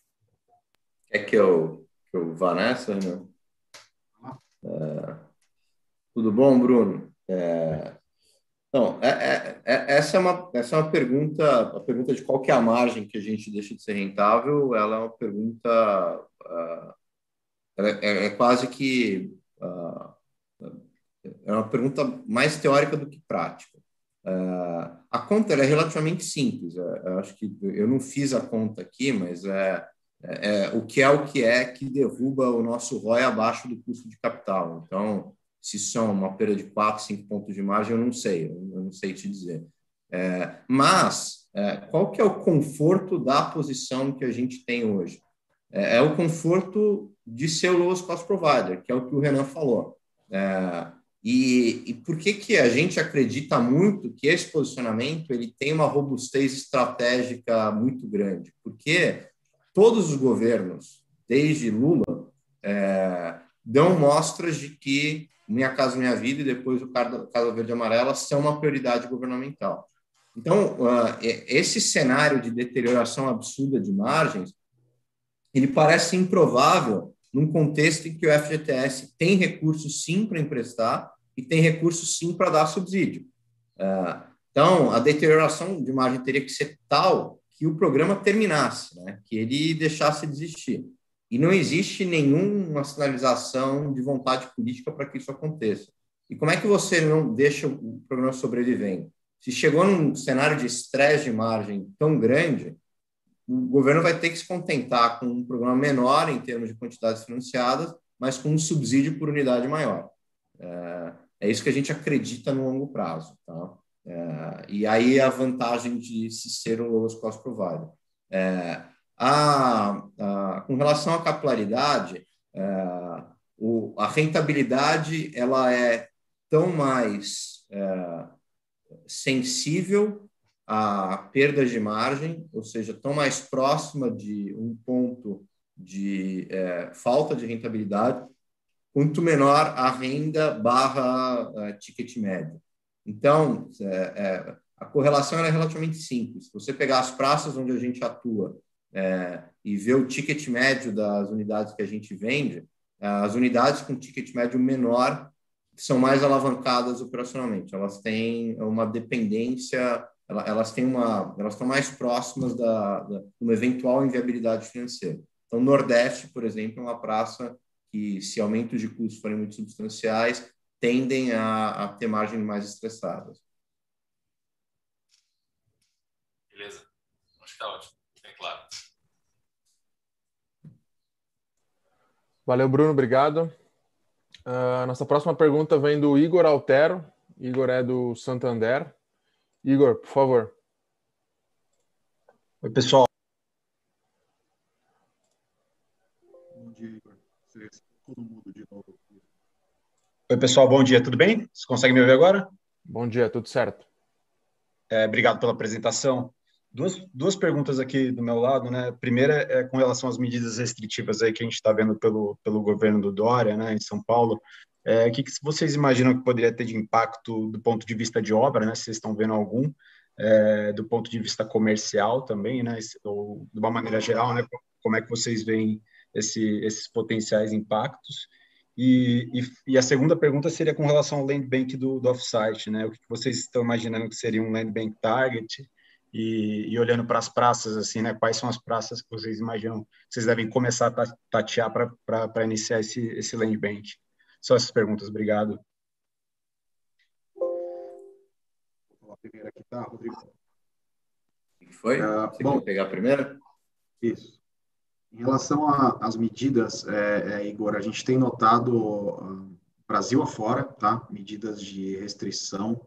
Quer que eu, que eu vá nessa, né? É, tudo bom, Bruno? É, não, é, é, é, essa, é uma, essa é uma pergunta, a pergunta de qual que é a margem que a gente deixa de ser rentável, ela é uma pergunta, uh, é, é, quase que uh, é uma pergunta mais teórica do que prática. Uh, a conta é relativamente simples. É, acho que eu não fiz a conta aqui, mas é, é, é, o que é o que é que derruba o nosso ROI abaixo do custo de capital. Então, se são uma perda de 4, 5 pontos de margem, eu não sei, eu não sei te dizer. É, mas, é, qual que é o conforto da posição que a gente tem hoje? É, é o conforto de ser o lowest cost provider, que é o que o Renan falou. É, e, e, por que, que a gente acredita muito que esse posicionamento ele tem uma robustez estratégica muito grande? Porque todos os governos, desde Lula, é, dão mostras de que Minha Casa Minha Vida e depois o Casa Verde e Amarela são uma prioridade governamental. Então, uh, esse cenário de deterioração absurda de margens, ele parece improvável num contexto em que o FGTS tem recursos sim para emprestar e tem recursos sim para dar subsídio. É, então, a deterioração de margem teria que ser tal que o programa terminasse, né? que ele deixasse de existir. E não existe nenhuma sinalização de vontade política para que isso aconteça. E como é que você não deixa o programa sobrevivendo? Se chegou num cenário de estresse de margem tão grande, o governo vai ter que se contentar com um programa menor em termos de quantidades financiadas, mas com um subsídio por unidade maior. É, é isso que a gente acredita no longo prazo. Tá? É, e aí a vantagem de se ser o lowest cost provider. É, a, a, com relação à capilaridade, é, o, a rentabilidade ela é tão mais é, sensível a perdas de margem, ou seja, tão mais próxima de um ponto de é, falta de rentabilidade, quanto menor a renda barra é, ticket médio. Então, é, é, a correlação é relativamente simples. Se você pegar as praças onde a gente atua é, e ver o ticket médio das unidades que a gente vende, as unidades com ticket médio menor são mais alavancadas operacionalmente. Elas têm uma dependência elas têm uma, elas estão mais próximas da, da uma eventual inviabilidade financeira. Então, Nordeste, por exemplo, é uma praça que, se aumentos de custos forem muito substanciais, tendem a, a ter margens mais estressadas. Beleza. Acho que está ótimo. Bem claro. Valeu, Bruno. Obrigado. Uh, nossa próxima pergunta vem do Igor Altero. Igor é do Santander. Igor, por favor. Oi, pessoal. Bom dia, Igor. todo mundo. Oi, pessoal, bom dia, tudo bem? Vocês conseguem me ouvir agora? Bom dia, tudo certo. É, obrigado pela apresentação. Duas, duas perguntas aqui do meu lado, né? Primeira é com relação às medidas restritivas aí que a gente está vendo pelo, pelo governo do Dória, né, em São Paulo. É, o que, que, vocês imaginam que poderia ter de impacto do ponto de vista de obra, né? Se vocês estão vendo algum, é, do ponto de vista comercial também, né? Ou de uma maneira geral, né? Como é que vocês veem esse, esses potenciais impactos? E, e, e, a segunda pergunta seria com relação ao land bank do, do offsite, né? O que vocês estão imaginando que seria um land bank target? E, e olhando para as praças, assim, né? Quais são as praças que vocês imaginam que vocês devem começar a tatear para iniciar esse, esse land bank? Só essas perguntas, obrigado. Vou falar primeiro aqui, tá, Rodrigo? O que foi? Uh, Você bom, pegar primeiro? Isso. Em relação às medidas, é, é, Igor, a gente tem notado uh, Brasil afora, tá? Medidas de restrição.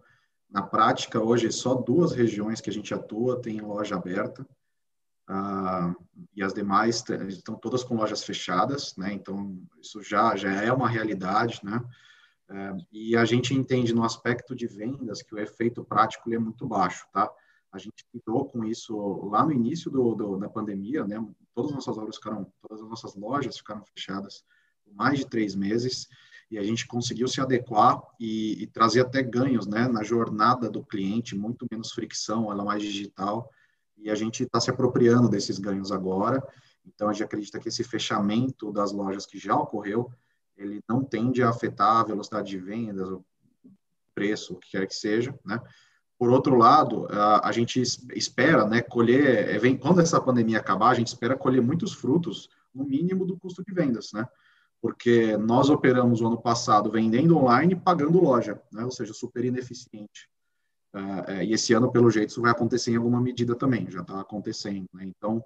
Na prática, hoje, só duas regiões que a gente atua tem loja aberta. Uh, e as demais estão todas com lojas fechadas, né? Então isso já já é uma realidade, né? Uh, e a gente entende no aspecto de vendas que o efeito prático é muito baixo, tá? A gente lidou com isso lá no início do, do, da pandemia, né? Todas as nossas lojas ficaram, todas as nossas lojas ficaram fechadas por mais de três meses e a gente conseguiu se adequar e, e trazer até ganhos, né? Na jornada do cliente, muito menos fricção, ela é mais digital e a gente está se apropriando desses ganhos agora. Então, a gente acredita que esse fechamento das lojas que já ocorreu, ele não tende a afetar a velocidade de vendas, o preço, o que quer que seja, né? Por outro lado, a, gente espera, né, colher, é, quando essa pandemia acabar, a gente espera colher muitos frutos, no mínimo do custo de vendas, né? Porque nós operamos o ano passado vendendo online e pagando loja, né? Ou seja, super ineficiente. Uh, e esse ano, pelo jeito, isso vai acontecer em alguma medida também, já está acontecendo. Né? Então,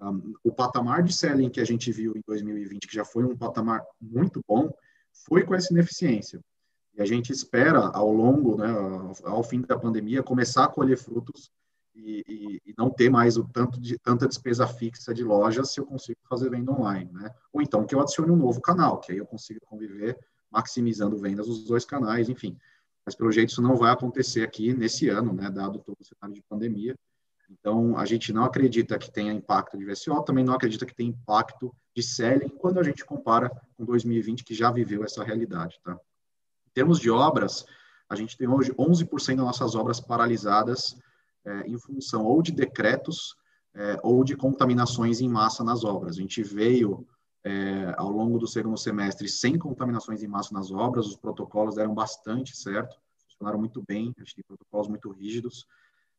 um, o patamar de selling que a gente viu em 2020, que já foi um patamar muito bom, foi com essa ineficiência. E a gente espera, ao longo, né, ao fim da pandemia, começar a colher frutos e, e, e, não ter mais o tanto de tanta despesa fixa de lojas se eu consigo fazer venda online, né? Ou então que eu adicione um novo canal, que aí eu consiga conviver maximizando vendas nos dois canais, enfim mas pelo jeito isso não vai acontecer aqui nesse ano, né, dado todo o cenário de pandemia. Então, a gente não acredita que tenha impacto de VSO, também não acredita que tenha impacto de selling quando a gente compara com 2020, que já viveu essa realidade. Tá? Em termos de obras, a gente tem hoje 11% das nossas obras paralisadas é, em função ou de decretos é, ou de contaminações em massa nas obras. A gente veio é, ao longo do segundo semestre sem contaminações em massa nas obras, os protocolos deram bastante certo, funcionaram muito bem, a gente tem protocolos muito rígidos,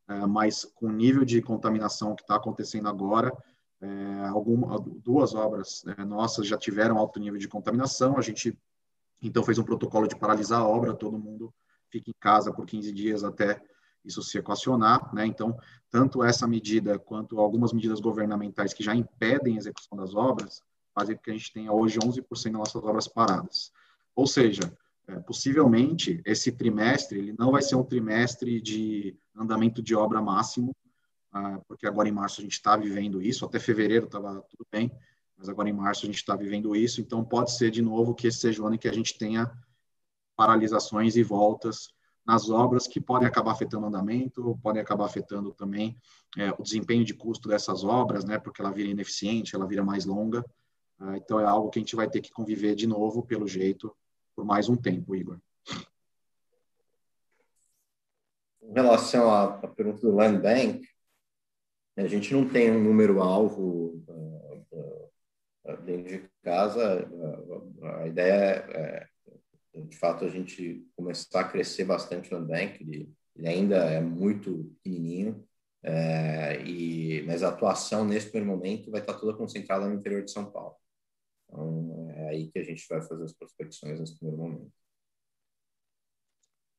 é, mas com o nível de contaminação que está acontecendo agora, é, alguma, duas obras é, nossas já tiveram alto nível de contaminação, a gente então fez um protocolo de paralisar a obra, todo mundo fica em casa por 15 dias até isso se equacionar, né? Então, tanto essa medida quanto algumas medidas governamentais que já impedem a execução das obras, fazem com que a gente tenha hoje 11% das nossas obras paradas. Ou seja, é, possivelmente esse trimestre ele não vai ser um trimestre de andamento de obra máximo, ah, porque agora em março a gente está vivendo isso, até fevereiro estava tudo bem, mas agora em março a gente está vivendo isso, então pode ser de novo que esse seja o ano em que a gente tenha paralisações e voltas nas obras que podem acabar afetando o andamento, podem acabar afetando também é, o desempenho de custo dessas obras, né, porque ela vira ineficiente, ela vira mais longa. Ah, então é algo que a gente vai ter que conviver de novo, pelo jeito, por mais um tempo, Igor. Em relação à, pergunta do Land Bank, a gente não tem um número alvo uh, dentro de casa. A ideia é, de fato, a gente começar a crescer bastante o Land Bank. Ele, ele ainda é muito pequenininho, é, e, mas a atuação nesse primeiro momento vai estar toda concentrada no interior de São Paulo. Então, é aí que a gente vai fazer as prospecções nesse primeiro momento.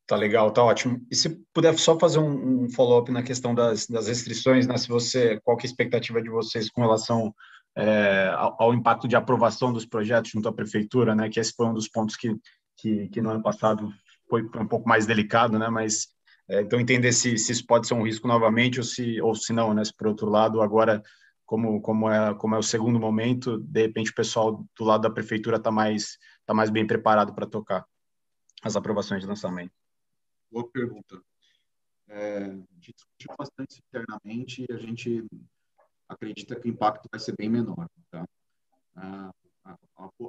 Tá legal, tá ótimo. E se puder só fazer um, um follow-up na questão das, das restrições, né? Se você, qual que é a expectativa de vocês com relação é, ao, ao, impacto de aprovação dos projetos junto à prefeitura, né? Que esse foi um dos pontos que, que, que no ano passado foi, um pouco mais delicado, né? Mas é, então entender se, se isso pode ser um risco novamente ou se ou se não, né? Se por outro lado agora como, como, é, como é o segundo momento, de repente o pessoal do lado da prefeitura está mais, tá mais bem preparado para tocar as aprovações de lançamento? Boa pergunta. É, a gente discutiu bastante internamente e a gente acredita que o impacto vai ser bem menor. Tá?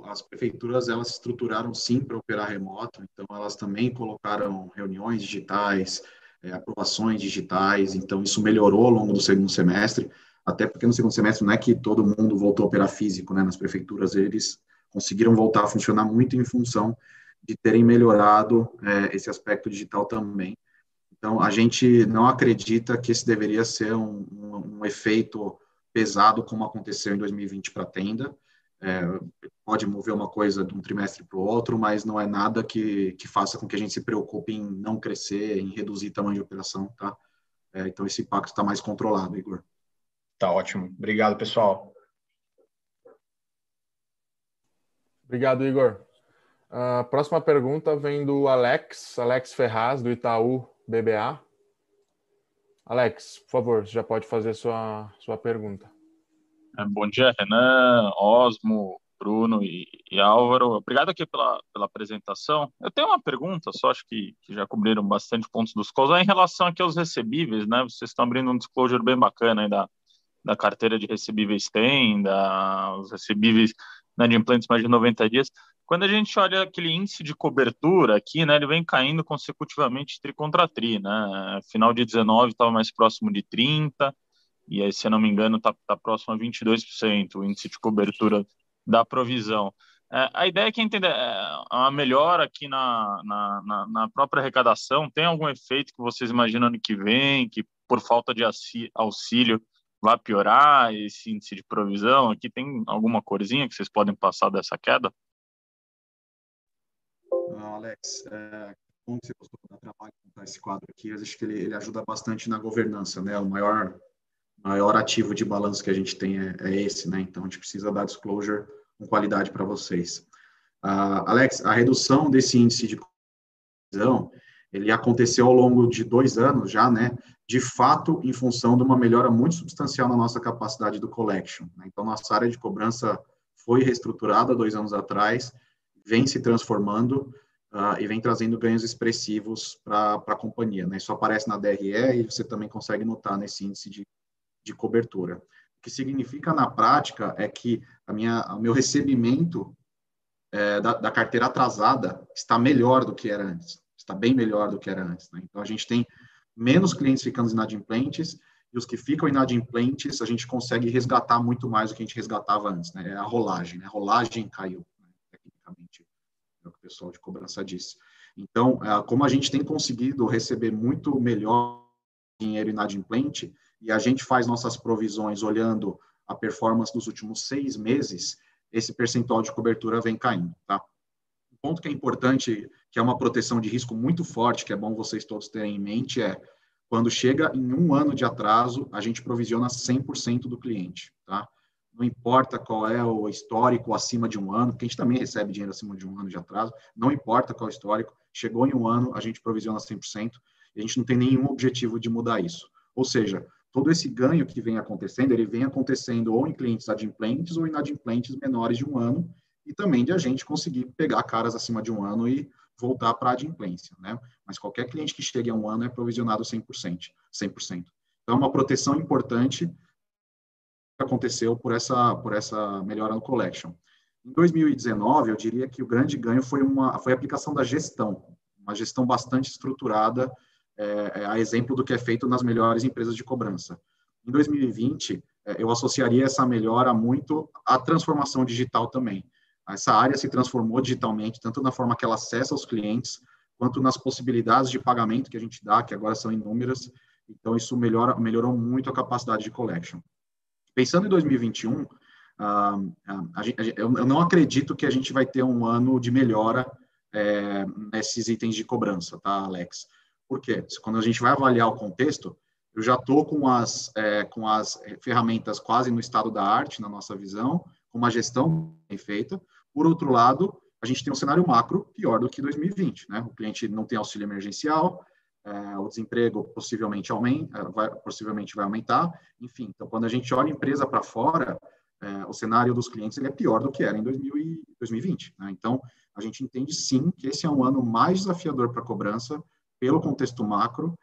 as prefeituras elas se estruturaram sim para operar remoto, então elas também colocaram reuniões digitais, é, aprovações digitais, então isso melhorou ao longo do segundo semestre até porque no segundo semestre não é que todo mundo voltou a operar físico, né? Nas prefeituras eles conseguiram voltar a funcionar muito em função de terem melhorado é, esse aspecto digital também. Então, a gente não acredita que esse deveria ser um, um, um efeito pesado como aconteceu em 2020 para a tenda. É, pode mover uma coisa de um trimestre para o outro, mas não é nada que, que faça com que a gente se preocupe em não crescer, em reduzir tamanho de operação, tá? É, então, esse impacto está mais controlado, Igor. Tá ótimo. Obrigado, pessoal. Obrigado, Igor. A próxima pergunta vem do Alex, Alex Ferraz, do Itaú BBA. Alex, por favor, já pode fazer sua, sua pergunta. É, bom dia, Renan, Osmo, Bruno e, e, Álvaro. Obrigado aqui pela, pela apresentação. Eu tenho uma pergunta, só acho que, que já cobriram bastante pontos dos calls, é em relação aqui aos recebíveis, né? Vocês estão abrindo um disclosure bem bacana aí da, da carteira de recebíveis tem, da, os recebíveis né, de implantes mais de 90 dias. Quando a gente olha aquele índice de cobertura aqui, né, ele vem caindo consecutivamente tri contra tri, né? Final de 19 estava mais próximo de 30 e aí, se eu não me engano, está tá próximo a 22% o índice de cobertura da provisão. É, a ideia é que entender é, a melhora aqui na, na, na, própria arrecadação tem algum efeito que vocês imaginam ano que vem, que por falta de auxílio vai piorar esse índice de provisão? Aqui tem alguma corzinha que vocês podem passar dessa queda? Alex, é, como você gostou do trabalho esse quadro aqui, acho que ele, ele, ajuda bastante na governança, né? O maior, maior ativo de balanço que a gente tem é, é esse, né? Então, a gente precisa dar disclosure com qualidade para vocês. Uh, Alex, a redução desse índice de provisão, ele aconteceu ao longo de dois anos já, né? de fato em função de uma melhora muito substancial na nossa capacidade do collection. Né? Então, nossa área de cobrança foi reestruturada dois anos atrás, vem se transformando uh, e vem trazendo ganhos expressivos para a companhia. Né? Isso aparece na DRE e você também consegue notar nesse índice de, de cobertura. O que significa na prática é que a minha, o meu recebimento é, da, da, carteira atrasada está melhor do que era antes, está bem melhor do que era antes. Né? Então, a gente tem menos clientes ficando inadimplentes, e os que ficam inadimplentes, a gente consegue resgatar muito mais do que a gente resgatava antes, né? É a rolagem, né? A rolagem caiu, né? tecnicamente, é o que o pessoal de cobrança disse. Então, é, como a gente tem conseguido receber muito melhor dinheiro inadimplente, e a gente faz nossas provisões olhando a performance dos últimos seis meses, esse percentual de cobertura vem caindo, tá? um ponto que é importante, que é uma proteção de risco muito forte, que é bom vocês todos terem em mente, é quando chega em um ano de atraso, a gente provisiona 100% do cliente, tá? Não importa qual é o histórico acima de um ano, porque a gente também recebe dinheiro acima de um ano de atraso, não importa qual é o histórico, chegou em um ano, a gente provisiona 100% e a gente não tem nenhum objetivo de mudar isso. Ou seja, todo esse ganho que vem acontecendo, ele vem acontecendo ou em clientes adimplentes ou inadimplentes menores de um ano, e também de a gente conseguir pegar caras acima de um ano e voltar para a adimplência, né? Mas qualquer cliente que chegue a um ano é provisionado 100%, 100%. Então, é uma proteção importante aconteceu por essa, por essa melhora no collection. Em 2019, eu diria que o grande ganho foi, uma, foi a aplicação da gestão, uma gestão bastante estruturada, é, é, a exemplo do que é feito nas melhores empresas de cobrança. Em 2020, é, eu associaria essa melhora muito à transformação digital também. Essa área se transformou digitalmente, tanto na forma que ela acessa os clientes, quanto nas possibilidades de pagamento que a gente dá, que agora são inúmeras. Então, isso melhora, melhorou muito a capacidade de collection. Pensando em 2021, uh, a gente, eu não acredito que a gente vai ter um ano de melhora é, nesses itens de cobrança, tá, Alex? Por quê? Quando a gente vai avaliar o contexto, eu já estou com, as, é, com as ferramentas quase no estado da arte, na nossa visão, com uma gestão bem feita, por outro lado, a gente tem um cenário macro pior do que 2020, né? O cliente não tem auxílio emergencial, é, o desemprego possivelmente aumenta, é, vai, possivelmente vai aumentar, enfim. Então, quando a gente olha a empresa para fora, é, o cenário dos clientes ele é pior do que era em 2000 e 2020. Né? Então, a gente entende sim que esse é um ano mais desafiador para cobrança pelo contexto macro,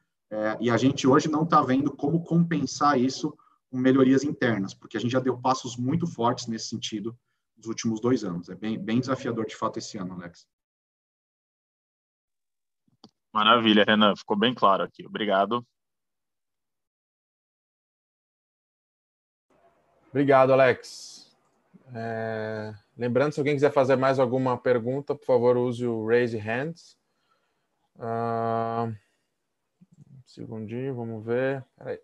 e a gente hoje não está vendo como compensar isso com melhorias internas, porque a gente já deu passos muito fortes nesse sentido nos últimos dois anos. É bem, bem desafiador, de fato, esse ano, Alex. Maravilha, Renan. Ficou bem claro aqui. Obrigado. Obrigado, Alex. É... Lembrando, se alguém quiser fazer mais alguma pergunta, por favor, use o Raise Hands. Uh... Um segundinho, vamos ver. Peraí.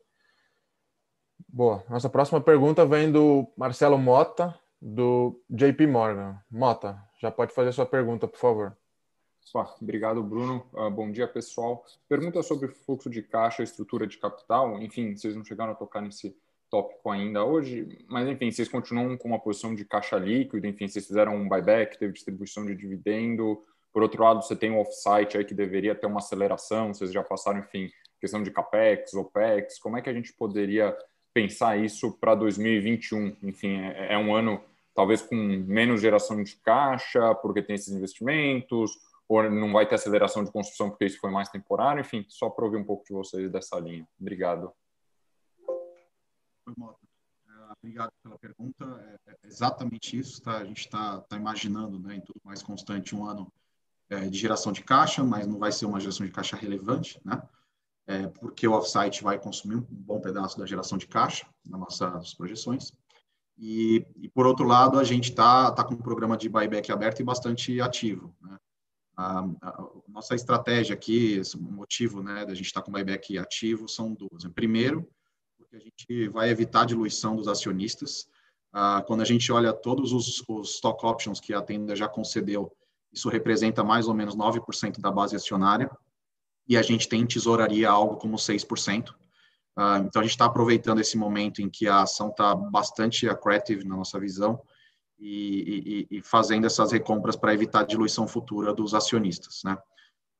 Boa. Nossa próxima pergunta vem do Marcelo Mota, do JP Morgan. Mota, já pode fazer sua pergunta, por favor. Obrigado, Bruno. Uh, bom dia, pessoal. Pergunta sobre fluxo de caixa, estrutura de capital. Enfim, vocês não chegaram a tocar nesse tópico ainda hoje, mas enfim, vocês continuam com uma posição de caixa líquido, enfim, vocês fizeram um buyback, teve distribuição de dividendo. Por outro lado, você tem um offsite aí que deveria ter uma aceleração, vocês já passaram, enfim, questão de capex, opex. Como é que a gente poderia pensar isso para 2021? Enfim, é, é um ano talvez com menos geração de caixa, porque tem esses investimentos, ou não vai ter aceleração de construção porque isso foi mais temporário, enfim, só para ouvir um pouco de vocês dessa linha. Obrigado. É, obrigado pela pergunta. É, é exatamente isso, tá? A gente está tá imaginando, né, em tudo mais constante, um ano é, de geração de caixa, mas não vai ser uma geração de caixa relevante, né? É, porque o offsite vai consumir um bom pedaço da geração de caixa nas nossas projeções. E, e, por outro lado, a gente está tá com um programa de buyback aberto e bastante ativo. A, a, nossa estratégia aqui, o motivo né, da gente estar com buyback ativo são duas. Primeiro, porque a gente vai evitar a diluição dos acionistas. Ah, quando a gente olha todos os, os stock options que a Tenda já concedeu, isso representa mais ou menos 9% da base acionária, e a gente tem tesouraria algo como 6%. Uh, então, a gente está aproveitando esse momento em que a ação está bastante accretive na nossa visão e, e, e fazendo essas recompras para evitar a diluição futura dos acionistas. Né?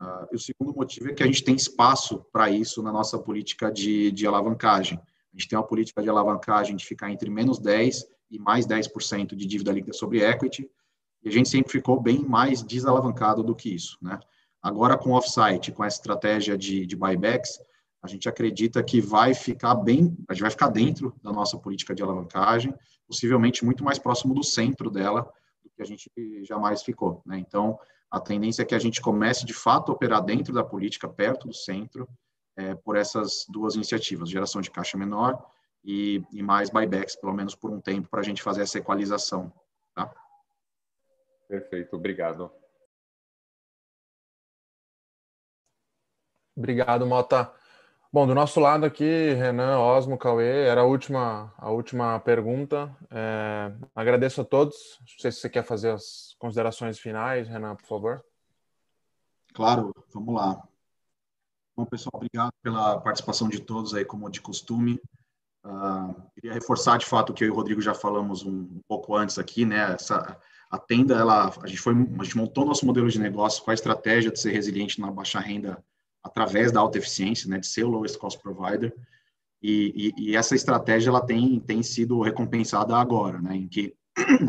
Uh, o segundo motivo é que a gente tem espaço para isso na nossa política de, de alavancagem. A gente tem uma política de alavancagem de ficar entre menos 10% e mais 10% de dívida líquida sobre equity, e a gente sempre ficou bem mais desalavancado do que isso. Né? Agora, com offsite, com essa estratégia de, de buybacks, a gente acredita que vai ficar bem, a gente vai ficar dentro da nossa política de alavancagem, possivelmente muito mais próximo do centro dela do que a gente jamais ficou. Né? Então, a tendência é que a gente comece de fato a operar dentro da política, perto do centro, é, por essas duas iniciativas, geração de caixa menor e, e mais buybacks, pelo menos por um tempo, para a gente fazer essa equalização. Tá? Perfeito, obrigado. Obrigado, Mota. Bom, do nosso lado aqui, Renan, Osmo, Cauê, era a última, a última pergunta. É, agradeço a todos. Não sei se você quer fazer as considerações finais, Renan, por favor. Claro, vamos lá. Bom, pessoal, obrigado pela participação de todos aí, como de costume. Uh, queria reforçar de fato o que eu e o Rodrigo já falamos um, pouco antes aqui, né? Essa, a tenda, ela, a gente foi, a gente montou nosso modelo de negócio com a estratégia de ser resiliente na baixa renda através da alta eficiência, né? De ser o lowest cost provider. E, e, e essa estratégia ela tem tem sido recompensada agora, né? Em que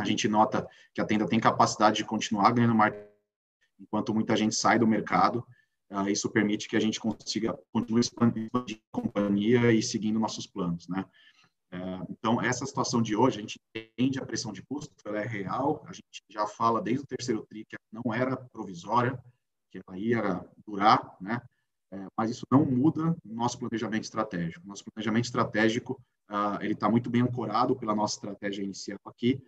a gente nota que a tenda tem capacidade de continuar ganhando marketing enquanto muita gente sai do mercado Uh, isso permite que a gente consiga continuar expandindo a companhia e seguindo nossos planos, né? Uh, então, essa situação de hoje, a gente entende a pressão de custo, ela é real, a gente já fala desde o terceiro TRI que não era provisória, que ela ia durar, né? Uh, mas isso não muda o nosso planejamento estratégico. Nosso planejamento estratégico, ah, ele está muito bem ancorado pela nossa estratégia inicial aqui,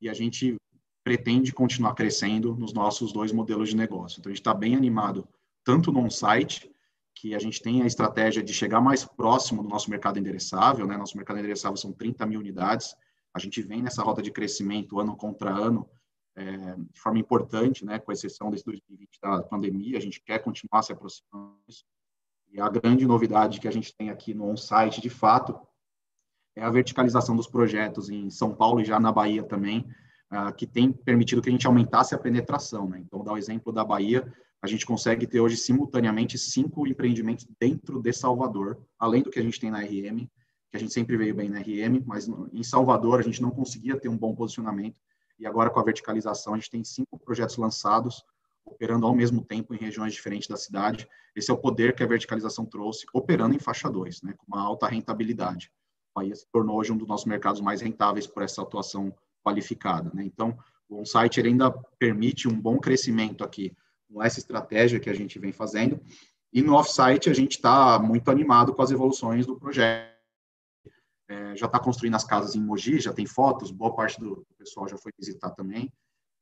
e a gente pretende continuar crescendo nos nossos dois modelos de negócio. Então, a gente está bem animado tanto no on-site, que a gente tem a estratégia de chegar mais próximo do nosso mercado endereçável, né? Nosso mercado endereçável são 30 mil unidades. A gente vem nessa rota de crescimento ano contra ano, é, de forma importante, né? Com exceção desse 2020 da pandemia, a gente quer continuar se aproximando disso. E a grande novidade que a gente tem aqui no on-site, de fato, é a verticalização dos projetos em São Paulo e já na Bahia também, uh, que tem permitido que a gente aumentasse a penetração, né? Então, dar o exemplo da Bahia, a gente consegue ter hoje simultaneamente cinco empreendimentos dentro de Salvador, além do que a gente tem na RM, que a gente sempre veio bem na RM, mas em Salvador a gente não conseguia ter um bom posicionamento, e agora com a verticalização a gente tem cinco projetos lançados, operando ao mesmo tempo em regiões diferentes da cidade. Esse é o poder que a verticalização trouxe, operando em faixa 2, né, com uma alta rentabilidade. O Bahia se tornou hoje um dos nossos mercados mais rentáveis por essa atuação qualificada. Né? Então, o on-site ainda permite um bom crescimento aqui, com essa estratégia que a gente vem fazendo. E no offsite a gente está muito animado com as evoluções do projeto. É, já está construindo as casas em Mogi, já tem fotos, boa parte do pessoal já foi visitar também.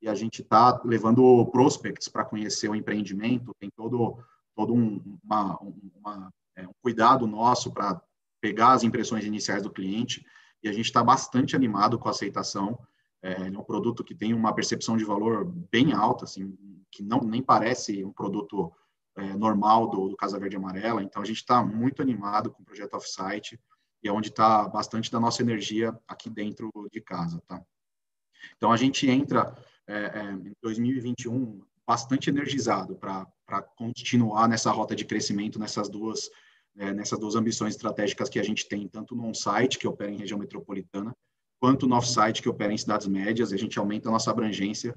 E a gente está levando prospects para conhecer o empreendimento, tem todo, todo um, uma, uma, é, um cuidado nosso para pegar as impressões iniciais do cliente. E a gente está bastante animado com a aceitação. É, é um produto que tem uma percepção de valor bem alta, assim, que não nem parece um produto é, normal do, do, Casa Verde Amarela. Então, a gente está muito animado com o projeto Offsite e é onde está bastante da nossa energia aqui dentro de casa, tá? Então, a gente entra é, é, em 2021 bastante energizado para continuar nessa rota de crescimento nessas duas é, nessas duas ambições estratégicas que a gente tem, tanto no on-site, que opera em região metropolitana, quanto no off-site, que opera em cidades médias, a gente aumenta a nossa abrangência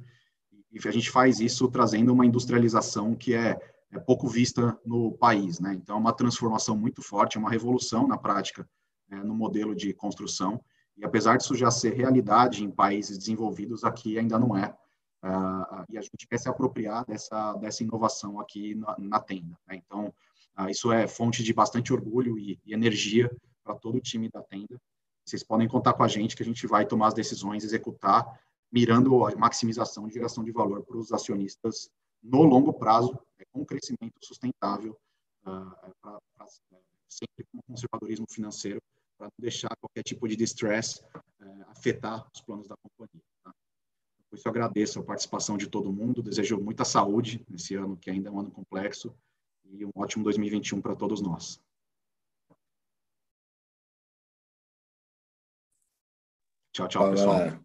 e a gente faz isso trazendo uma industrialização que é, é pouco vista no país, né? Então, é uma transformação muito forte, é uma revolução na prática é, no modelo de construção. E apesar disso já ser realidade em países desenvolvidos, aqui ainda não é. Uh, e a gente quer se apropriar dessa, dessa inovação aqui na, na tenda. Né? Então, uh, isso é fonte de bastante orgulho e, e energia para todo o time da tenda. Vocês podem contar com a gente que a gente vai tomar as decisões, executar mirando a maximização de geração de valor para os acionistas no longo prazo, é, com crescimento sustentável, uh, pra, pra, sempre com conservadorismo financeiro, para não deixar qualquer tipo de distress uh, afetar os planos da companhia. Tá? Por isso, eu agradeço a participação de todo mundo, desejo muita saúde nesse ano, que ainda é um ano complexo, e um ótimo 2021 para todos nós. Tchau, tchau, pessoal.